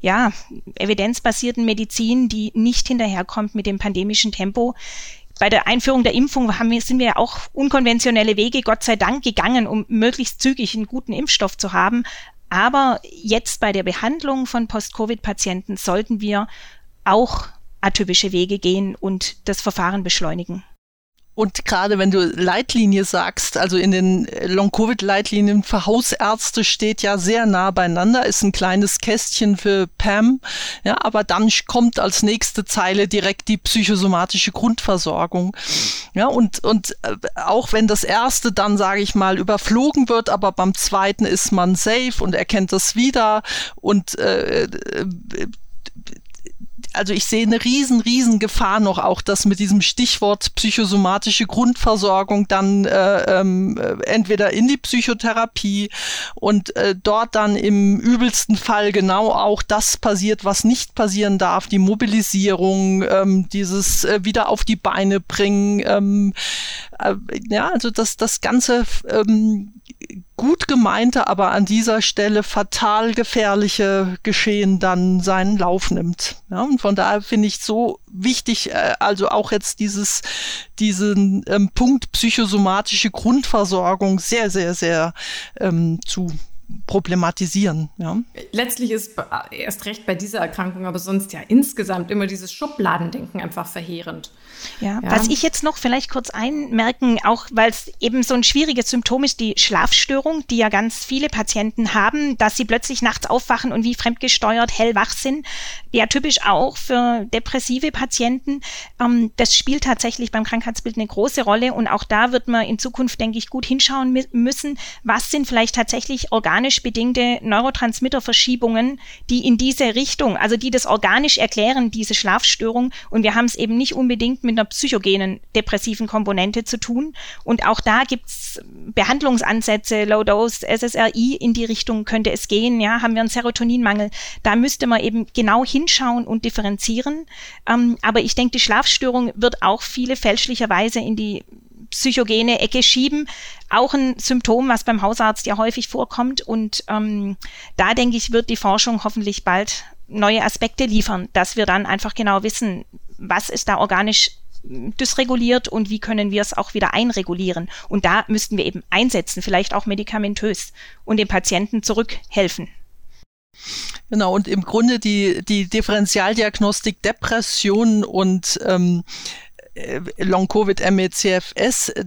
ja, evidenzbasierten Medizin, die nicht hinterherkommt mit dem pandemischen Tempo. Bei der Einführung der Impfung haben wir, sind wir ja auch unkonventionelle Wege, Gott sei Dank, gegangen, um möglichst zügig einen guten Impfstoff zu haben. Aber jetzt bei der Behandlung von Post-Covid-Patienten sollten wir auch atypische Wege gehen und das Verfahren beschleunigen. Und gerade wenn du Leitlinie sagst, also in den Long-Covid-Leitlinien für Hausärzte steht ja sehr nah beieinander, ist ein kleines Kästchen für PAM, ja, aber dann kommt als nächste Zeile direkt die psychosomatische Grundversorgung. Ja, und, und äh, auch wenn das erste dann, sage ich mal, überflogen wird, aber beim zweiten ist man safe und erkennt das wieder und äh, äh also ich sehe eine riesen, riesen Gefahr noch auch, dass mit diesem Stichwort psychosomatische Grundversorgung dann äh, ähm, äh, entweder in die Psychotherapie und äh, dort dann im übelsten Fall genau auch das passiert, was nicht passieren darf, die Mobilisierung, ähm, dieses äh, wieder auf die Beine bringen, ähm, äh, ja, also dass das ganze ähm, gut gemeinte, aber an dieser Stelle fatal gefährliche Geschehen dann seinen Lauf nimmt. Ja, und von daher finde ich so wichtig, äh, also auch jetzt dieses, diesen ähm, Punkt psychosomatische Grundversorgung sehr, sehr, sehr ähm, zu problematisieren. Ja. Letztlich ist erst recht bei dieser Erkrankung, aber sonst ja insgesamt immer dieses Schubladendenken einfach verheerend. Ja, ja. was ich jetzt noch vielleicht kurz einmerken, auch weil es eben so ein schwieriges Symptom ist, die Schlafstörung, die ja ganz viele Patienten haben, dass sie plötzlich nachts aufwachen und wie fremdgesteuert hellwach sind. Ja, typisch auch für depressive Patienten. Ähm, das spielt tatsächlich beim Krankheitsbild eine große Rolle und auch da wird man in Zukunft, denke ich, gut hinschauen müssen. Was sind vielleicht tatsächlich organisch bedingte Neurotransmitterverschiebungen, die in diese Richtung, also die das organisch erklären, diese Schlafstörung. Und wir haben es eben nicht unbedingt mit einer psychogenen depressiven Komponente zu tun. Und auch da gibt's Behandlungsansätze, Low-Dose, SSRI, in die Richtung könnte es gehen. Ja, haben wir einen Serotoninmangel. Da müsste man eben genau hinschauen und differenzieren. Ähm, aber ich denke, die Schlafstörung wird auch viele fälschlicherweise in die psychogene Ecke schieben. Auch ein Symptom, was beim Hausarzt ja häufig vorkommt. Und ähm, da denke ich, wird die Forschung hoffentlich bald neue Aspekte liefern, dass wir dann einfach genau wissen, was ist da organisch dysreguliert und wie können wir es auch wieder einregulieren. Und da müssten wir eben einsetzen, vielleicht auch medikamentös und dem Patienten zurückhelfen. Genau, und im Grunde die, die Differentialdiagnostik Depression und ähm, äh, Long-Covid MECFS, äh,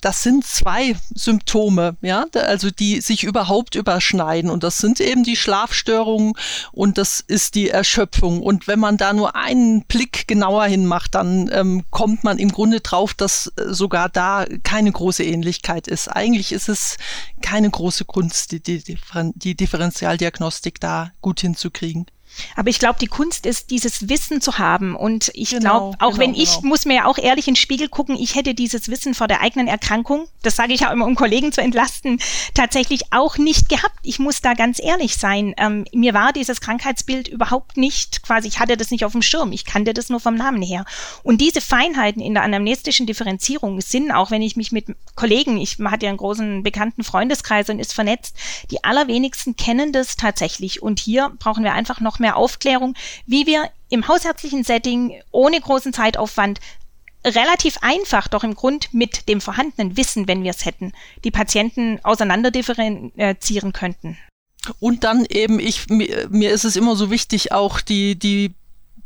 das sind zwei Symptome, ja, also die sich überhaupt überschneiden und das sind eben die Schlafstörungen und das ist die Erschöpfung und wenn man da nur einen Blick genauer hinmacht, dann ähm, kommt man im Grunde drauf, dass äh, sogar da keine große Ähnlichkeit ist. Eigentlich ist es keine große Kunst, die, die, die Differentialdiagnostik da gut hinzukriegen. Aber ich glaube, die Kunst ist, dieses Wissen zu haben. Und ich genau, glaube, auch genau, wenn ich, genau. muss mir ja auch ehrlich in den Spiegel gucken, ich hätte dieses Wissen vor der eigenen Erkrankung, das sage ich auch immer, um Kollegen zu entlasten, tatsächlich auch nicht gehabt. Ich muss da ganz ehrlich sein. Ähm, mir war dieses Krankheitsbild überhaupt nicht, quasi, ich hatte das nicht auf dem Schirm. Ich kannte das nur vom Namen her. Und diese Feinheiten in der anamnestischen Differenzierung sind, auch wenn ich mich mit Kollegen, ich hatte ja einen großen bekannten Freundeskreis und ist vernetzt, die allerwenigsten kennen das tatsächlich. Und hier brauchen wir einfach noch mehr Aufklärung, wie wir im hausärztlichen Setting ohne großen Zeitaufwand relativ einfach doch im Grund mit dem vorhandenen Wissen, wenn wir es hätten, die Patienten auseinanderdifferenzieren könnten. Und dann eben, ich, mir, mir ist es immer so wichtig, auch die, die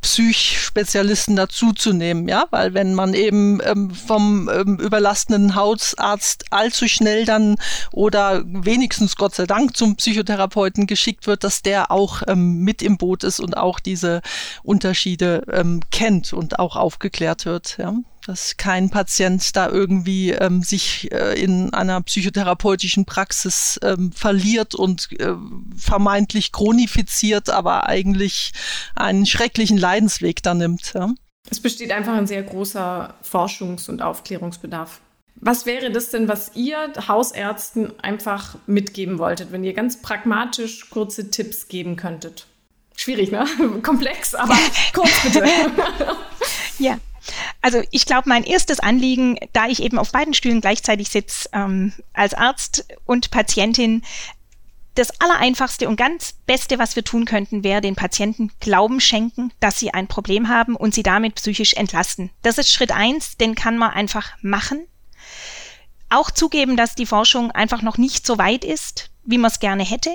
Psychspezialisten dazuzunehmen, ja, weil wenn man eben ähm, vom ähm, überlastenden Hausarzt allzu schnell dann oder wenigstens Gott sei Dank zum Psychotherapeuten geschickt wird, dass der auch ähm, mit im Boot ist und auch diese Unterschiede ähm, kennt und auch aufgeklärt wird, ja dass kein Patient da irgendwie ähm, sich äh, in einer psychotherapeutischen Praxis ähm, verliert und äh, vermeintlich chronifiziert, aber eigentlich einen schrecklichen Leidensweg da nimmt. Ja. Es besteht einfach ein sehr großer Forschungs- und Aufklärungsbedarf. Was wäre das denn, was ihr Hausärzten einfach mitgeben wolltet, wenn ihr ganz pragmatisch kurze Tipps geben könntet? Schwierig, ne? Komplex, aber kurz bitte. ja. Also ich glaube, mein erstes Anliegen, da ich eben auf beiden Stühlen gleichzeitig sitze, ähm, als Arzt und Patientin, das Allereinfachste und ganz Beste, was wir tun könnten, wäre den Patienten Glauben schenken, dass sie ein Problem haben und sie damit psychisch entlasten. Das ist Schritt eins, den kann man einfach machen. Auch zugeben, dass die Forschung einfach noch nicht so weit ist, wie man es gerne hätte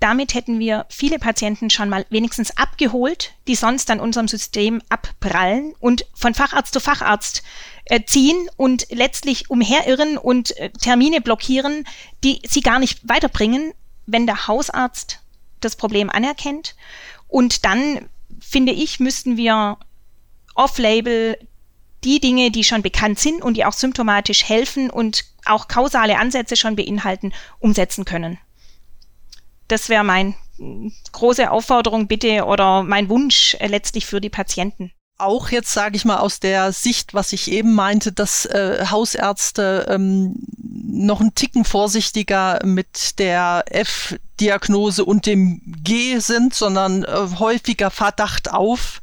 damit hätten wir viele Patienten schon mal wenigstens abgeholt, die sonst an unserem System abprallen und von Facharzt zu Facharzt äh, ziehen und letztlich umherirren und äh, Termine blockieren, die sie gar nicht weiterbringen, wenn der Hausarzt das Problem anerkennt. Und dann, finde ich, müssten wir off-label die Dinge, die schon bekannt sind und die auch symptomatisch helfen und auch kausale Ansätze schon beinhalten, umsetzen können das wäre mein große Aufforderung bitte oder mein Wunsch äh, letztlich für die Patienten auch jetzt sage ich mal aus der Sicht, was ich eben meinte, dass äh, Hausärzte ähm, noch einen Ticken vorsichtiger mit der F-Diagnose und dem G sind, sondern äh, häufiger Verdacht auf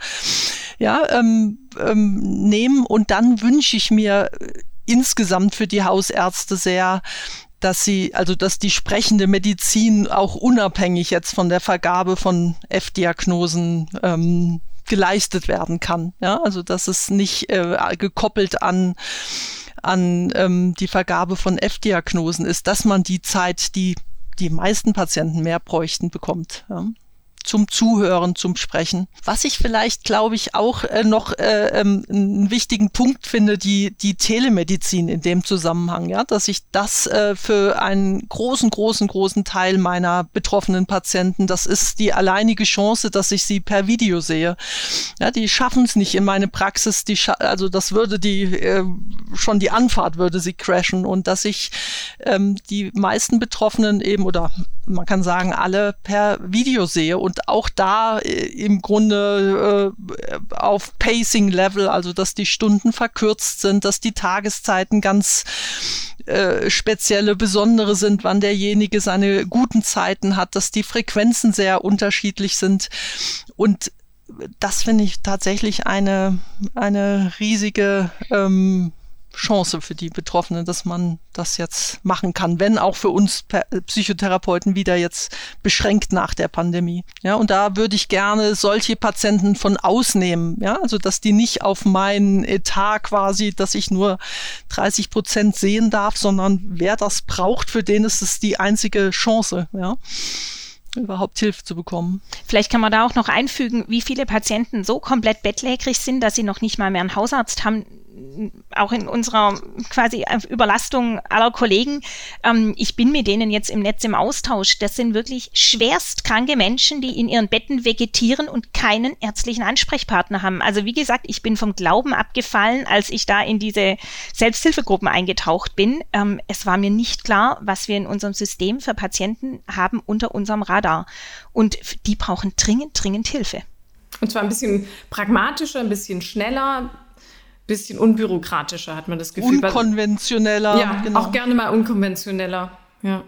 ja, ähm, ähm, nehmen. Und dann wünsche ich mir äh, insgesamt für die Hausärzte sehr, dass sie, also dass die sprechende Medizin auch unabhängig jetzt von der Vergabe von F-Diagnosen ähm, geleistet werden kann. Ja, also dass es nicht äh, gekoppelt an an ähm, die Vergabe von F-Diagnosen ist, dass man die Zeit, die die meisten Patienten mehr bräuchten, bekommt. Ja zum Zuhören, zum Sprechen. Was ich vielleicht, glaube ich, auch äh, noch äh, ähm, einen wichtigen Punkt finde, die, die Telemedizin in dem Zusammenhang, ja, dass ich das äh, für einen großen, großen, großen Teil meiner betroffenen Patienten, das ist die alleinige Chance, dass ich sie per Video sehe. Ja, die schaffen es nicht in meine Praxis, die also das würde die äh, schon die Anfahrt würde sie crashen und dass ich ähm, die meisten Betroffenen eben oder man kann sagen alle per Video sehe und und auch da äh, im Grunde äh, auf Pacing-Level, also dass die Stunden verkürzt sind, dass die Tageszeiten ganz äh, spezielle, besondere sind, wann derjenige seine guten Zeiten hat, dass die Frequenzen sehr unterschiedlich sind. Und das finde ich tatsächlich eine, eine riesige ähm, Chance für die Betroffenen, dass man das jetzt machen kann, wenn auch für uns Psychotherapeuten wieder jetzt beschränkt nach der Pandemie. Ja, und da würde ich gerne solche Patienten von ausnehmen, ja, also dass die nicht auf meinen Etat quasi, dass ich nur 30 Prozent sehen darf, sondern wer das braucht, für den ist es die einzige Chance, ja überhaupt Hilfe zu bekommen. Vielleicht kann man da auch noch einfügen, wie viele Patienten so komplett bettlägerig sind, dass sie noch nicht mal mehr einen Hausarzt haben, auch in unserer quasi Überlastung aller Kollegen. Ähm, ich bin mit denen jetzt im Netz im Austausch. Das sind wirklich schwerst kranke Menschen, die in ihren Betten vegetieren und keinen ärztlichen Ansprechpartner haben. Also wie gesagt, ich bin vom Glauben abgefallen, als ich da in diese Selbsthilfegruppen eingetaucht bin. Ähm, es war mir nicht klar, was wir in unserem System für Patienten haben unter unserem Radar. Und die brauchen dringend, dringend Hilfe. Und zwar ein bisschen pragmatischer, ein bisschen schneller, bisschen unbürokratischer, hat man das Gefühl. Unkonventioneller. Ja, genau. auch gerne mal unkonventioneller. Ja.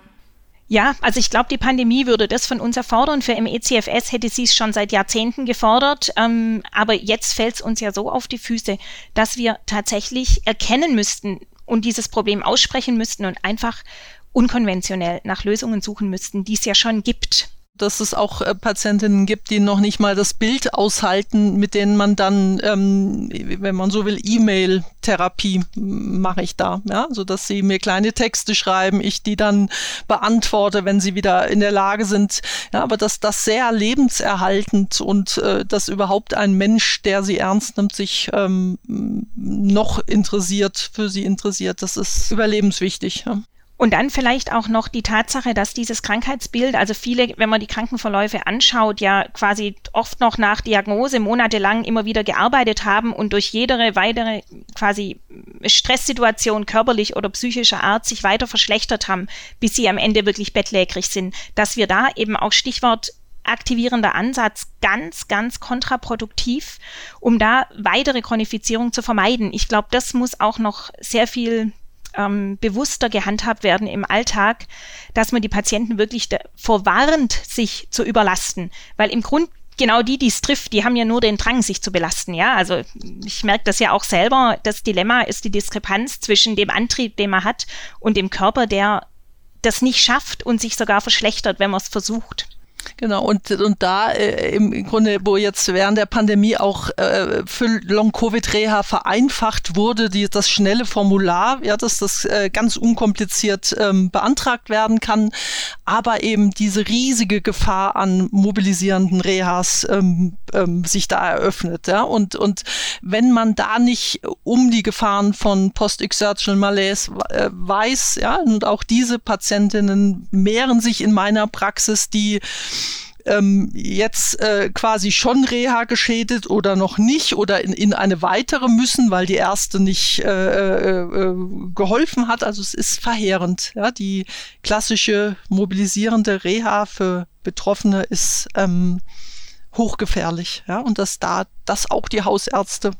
Ja, also ich glaube, die Pandemie würde das von uns erfordern. Für MECFS hätte sie es schon seit Jahrzehnten gefordert. Ähm, aber jetzt fällt es uns ja so auf die Füße, dass wir tatsächlich erkennen müssten und dieses Problem aussprechen müssten und einfach unkonventionell nach Lösungen suchen müssten, die es ja schon gibt dass es auch äh, Patientinnen gibt, die noch nicht mal das Bild aushalten, mit denen man dann, ähm, wenn man so will, E-Mail-Therapie mache ich da, ja, so dass sie mir kleine Texte schreiben, ich die dann beantworte, wenn sie wieder in der Lage sind, ja, aber dass das sehr lebenserhaltend und äh, dass überhaupt ein Mensch, der sie ernst nimmt, sich ähm, noch interessiert, für sie interessiert, das ist überlebenswichtig. Ja. Und dann vielleicht auch noch die Tatsache, dass dieses Krankheitsbild, also viele, wenn man die Krankenverläufe anschaut, ja quasi oft noch nach Diagnose monatelang immer wieder gearbeitet haben und durch jede weitere quasi Stresssituation körperlich oder psychischer Art sich weiter verschlechtert haben, bis sie am Ende wirklich bettlägerig sind, dass wir da eben auch Stichwort aktivierender Ansatz ganz, ganz kontraproduktiv, um da weitere Chronifizierung zu vermeiden. Ich glaube, das muss auch noch sehr viel ähm, bewusster gehandhabt werden im Alltag, dass man die Patienten wirklich vorwarnt, sich zu überlasten. Weil im Grund genau die, die es trifft, die haben ja nur den Drang, sich zu belasten. Ja, also ich merke das ja auch selber. Das Dilemma ist die Diskrepanz zwischen dem Antrieb, den man hat, und dem Körper, der das nicht schafft und sich sogar verschlechtert, wenn man es versucht. Genau, und, und da äh, im Grunde, wo jetzt während der Pandemie auch äh, für Long-Covid-Reha vereinfacht wurde, die, das schnelle Formular, ja, dass das äh, ganz unkompliziert ähm, beantragt werden kann, aber eben diese riesige Gefahr an mobilisierenden Rehas ähm, ähm, sich da eröffnet. Ja? Und, und wenn man da nicht um die Gefahren von Post-Exertional Malaise äh, weiß, ja, und auch diese Patientinnen mehren sich in meiner Praxis, die ähm, jetzt äh, quasi schon Reha geschädet oder noch nicht oder in, in eine weitere müssen, weil die erste nicht äh, äh, äh, geholfen hat. Also es ist verheerend. Ja? Die klassische mobilisierende Reha für Betroffene ist ähm, hochgefährlich. Ja? Und dass da das auch die Hausärzte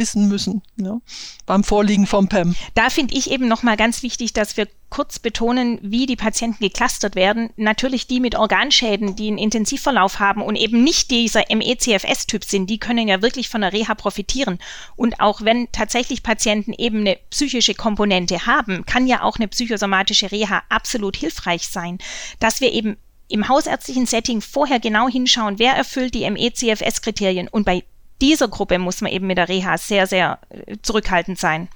wissen müssen ja, beim Vorliegen vom PEM. Da finde ich eben nochmal ganz wichtig, dass wir kurz betonen, wie die Patienten geklustert werden. Natürlich die mit Organschäden, die einen Intensivverlauf haben und eben nicht dieser MECFS-Typ sind, die können ja wirklich von der Reha profitieren. Und auch wenn tatsächlich Patienten eben eine psychische Komponente haben, kann ja auch eine psychosomatische Reha absolut hilfreich sein, dass wir eben im hausärztlichen Setting vorher genau hinschauen, wer erfüllt die MECFS-Kriterien und bei dieser Gruppe muss man eben mit der Reha sehr, sehr äh, zurückhaltend sein.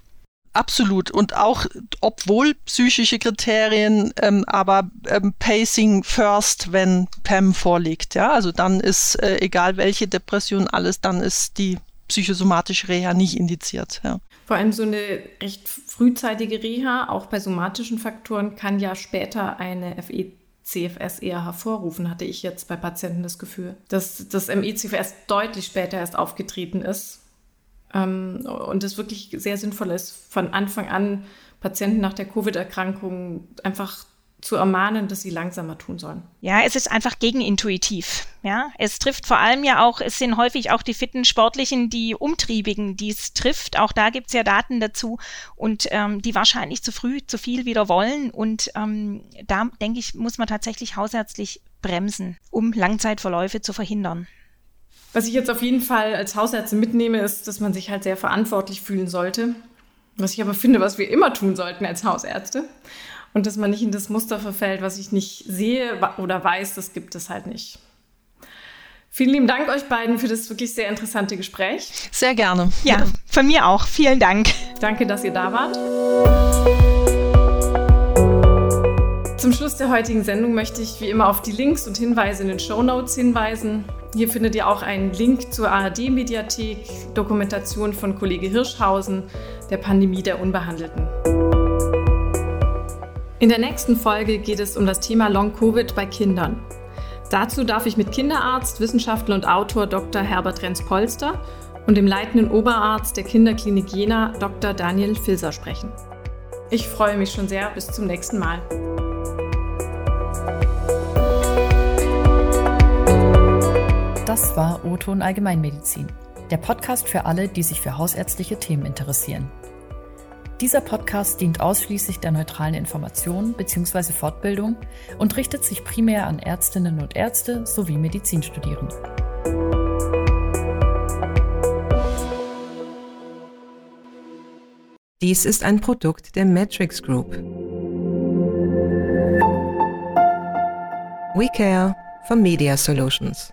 absolut. Und auch, obwohl psychische Kriterien, ähm, aber ähm, Pacing first, wenn PAM vorliegt. Ja, also dann ist, äh, egal welche Depression, alles, dann ist die psychosomatische Reha nicht indiziert. Ja. Vor allem so eine recht frühzeitige Reha, auch bei somatischen Faktoren, kann ja später eine FE-CFS eher hervorrufen, hatte ich jetzt bei Patienten das Gefühl. Dass das ME-CFS deutlich später erst aufgetreten ist ähm, und es wirklich sehr sinnvoll ist, von Anfang an Patienten nach der Covid-Erkrankung einfach zu ermahnen, dass sie langsamer tun sollen. Ja, es ist einfach gegenintuitiv. Ja, es trifft vor allem ja auch, es sind häufig auch die fitten Sportlichen, die Umtriebigen, die es trifft. Auch da gibt es ja Daten dazu und ähm, die wahrscheinlich zu früh zu viel wieder wollen. Und ähm, da denke ich, muss man tatsächlich hausärztlich bremsen, um Langzeitverläufe zu verhindern. Was ich jetzt auf jeden Fall als Hausärztin mitnehme, ist, dass man sich halt sehr verantwortlich fühlen sollte. Was ich aber finde, was wir immer tun sollten als Hausärzte. Und dass man nicht in das Muster verfällt, was ich nicht sehe oder weiß, das gibt es halt nicht. Vielen lieben Dank euch beiden für das wirklich sehr interessante Gespräch. Sehr gerne. Ja, von mir auch. Vielen Dank. Danke, dass ihr da wart. Zum Schluss der heutigen Sendung möchte ich wie immer auf die Links und Hinweise in den Show Notes hinweisen. Hier findet ihr auch einen Link zur ARD-Mediathek, Dokumentation von Kollege Hirschhausen, der Pandemie der Unbehandelten. In der nächsten Folge geht es um das Thema Long-Covid bei Kindern. Dazu darf ich mit Kinderarzt, Wissenschaftler und Autor Dr. Herbert Renz-Polster und dem leitenden Oberarzt der Kinderklinik Jena Dr. Daniel Filser sprechen. Ich freue mich schon sehr. Bis zum nächsten Mal. Das war O-Ton Allgemeinmedizin, der Podcast für alle, die sich für hausärztliche Themen interessieren. Dieser Podcast dient ausschließlich der neutralen Information bzw. Fortbildung und richtet sich primär an Ärztinnen und Ärzte sowie Medizinstudierende. Dies ist ein Produkt der Matrix Group. We Care for Media Solutions.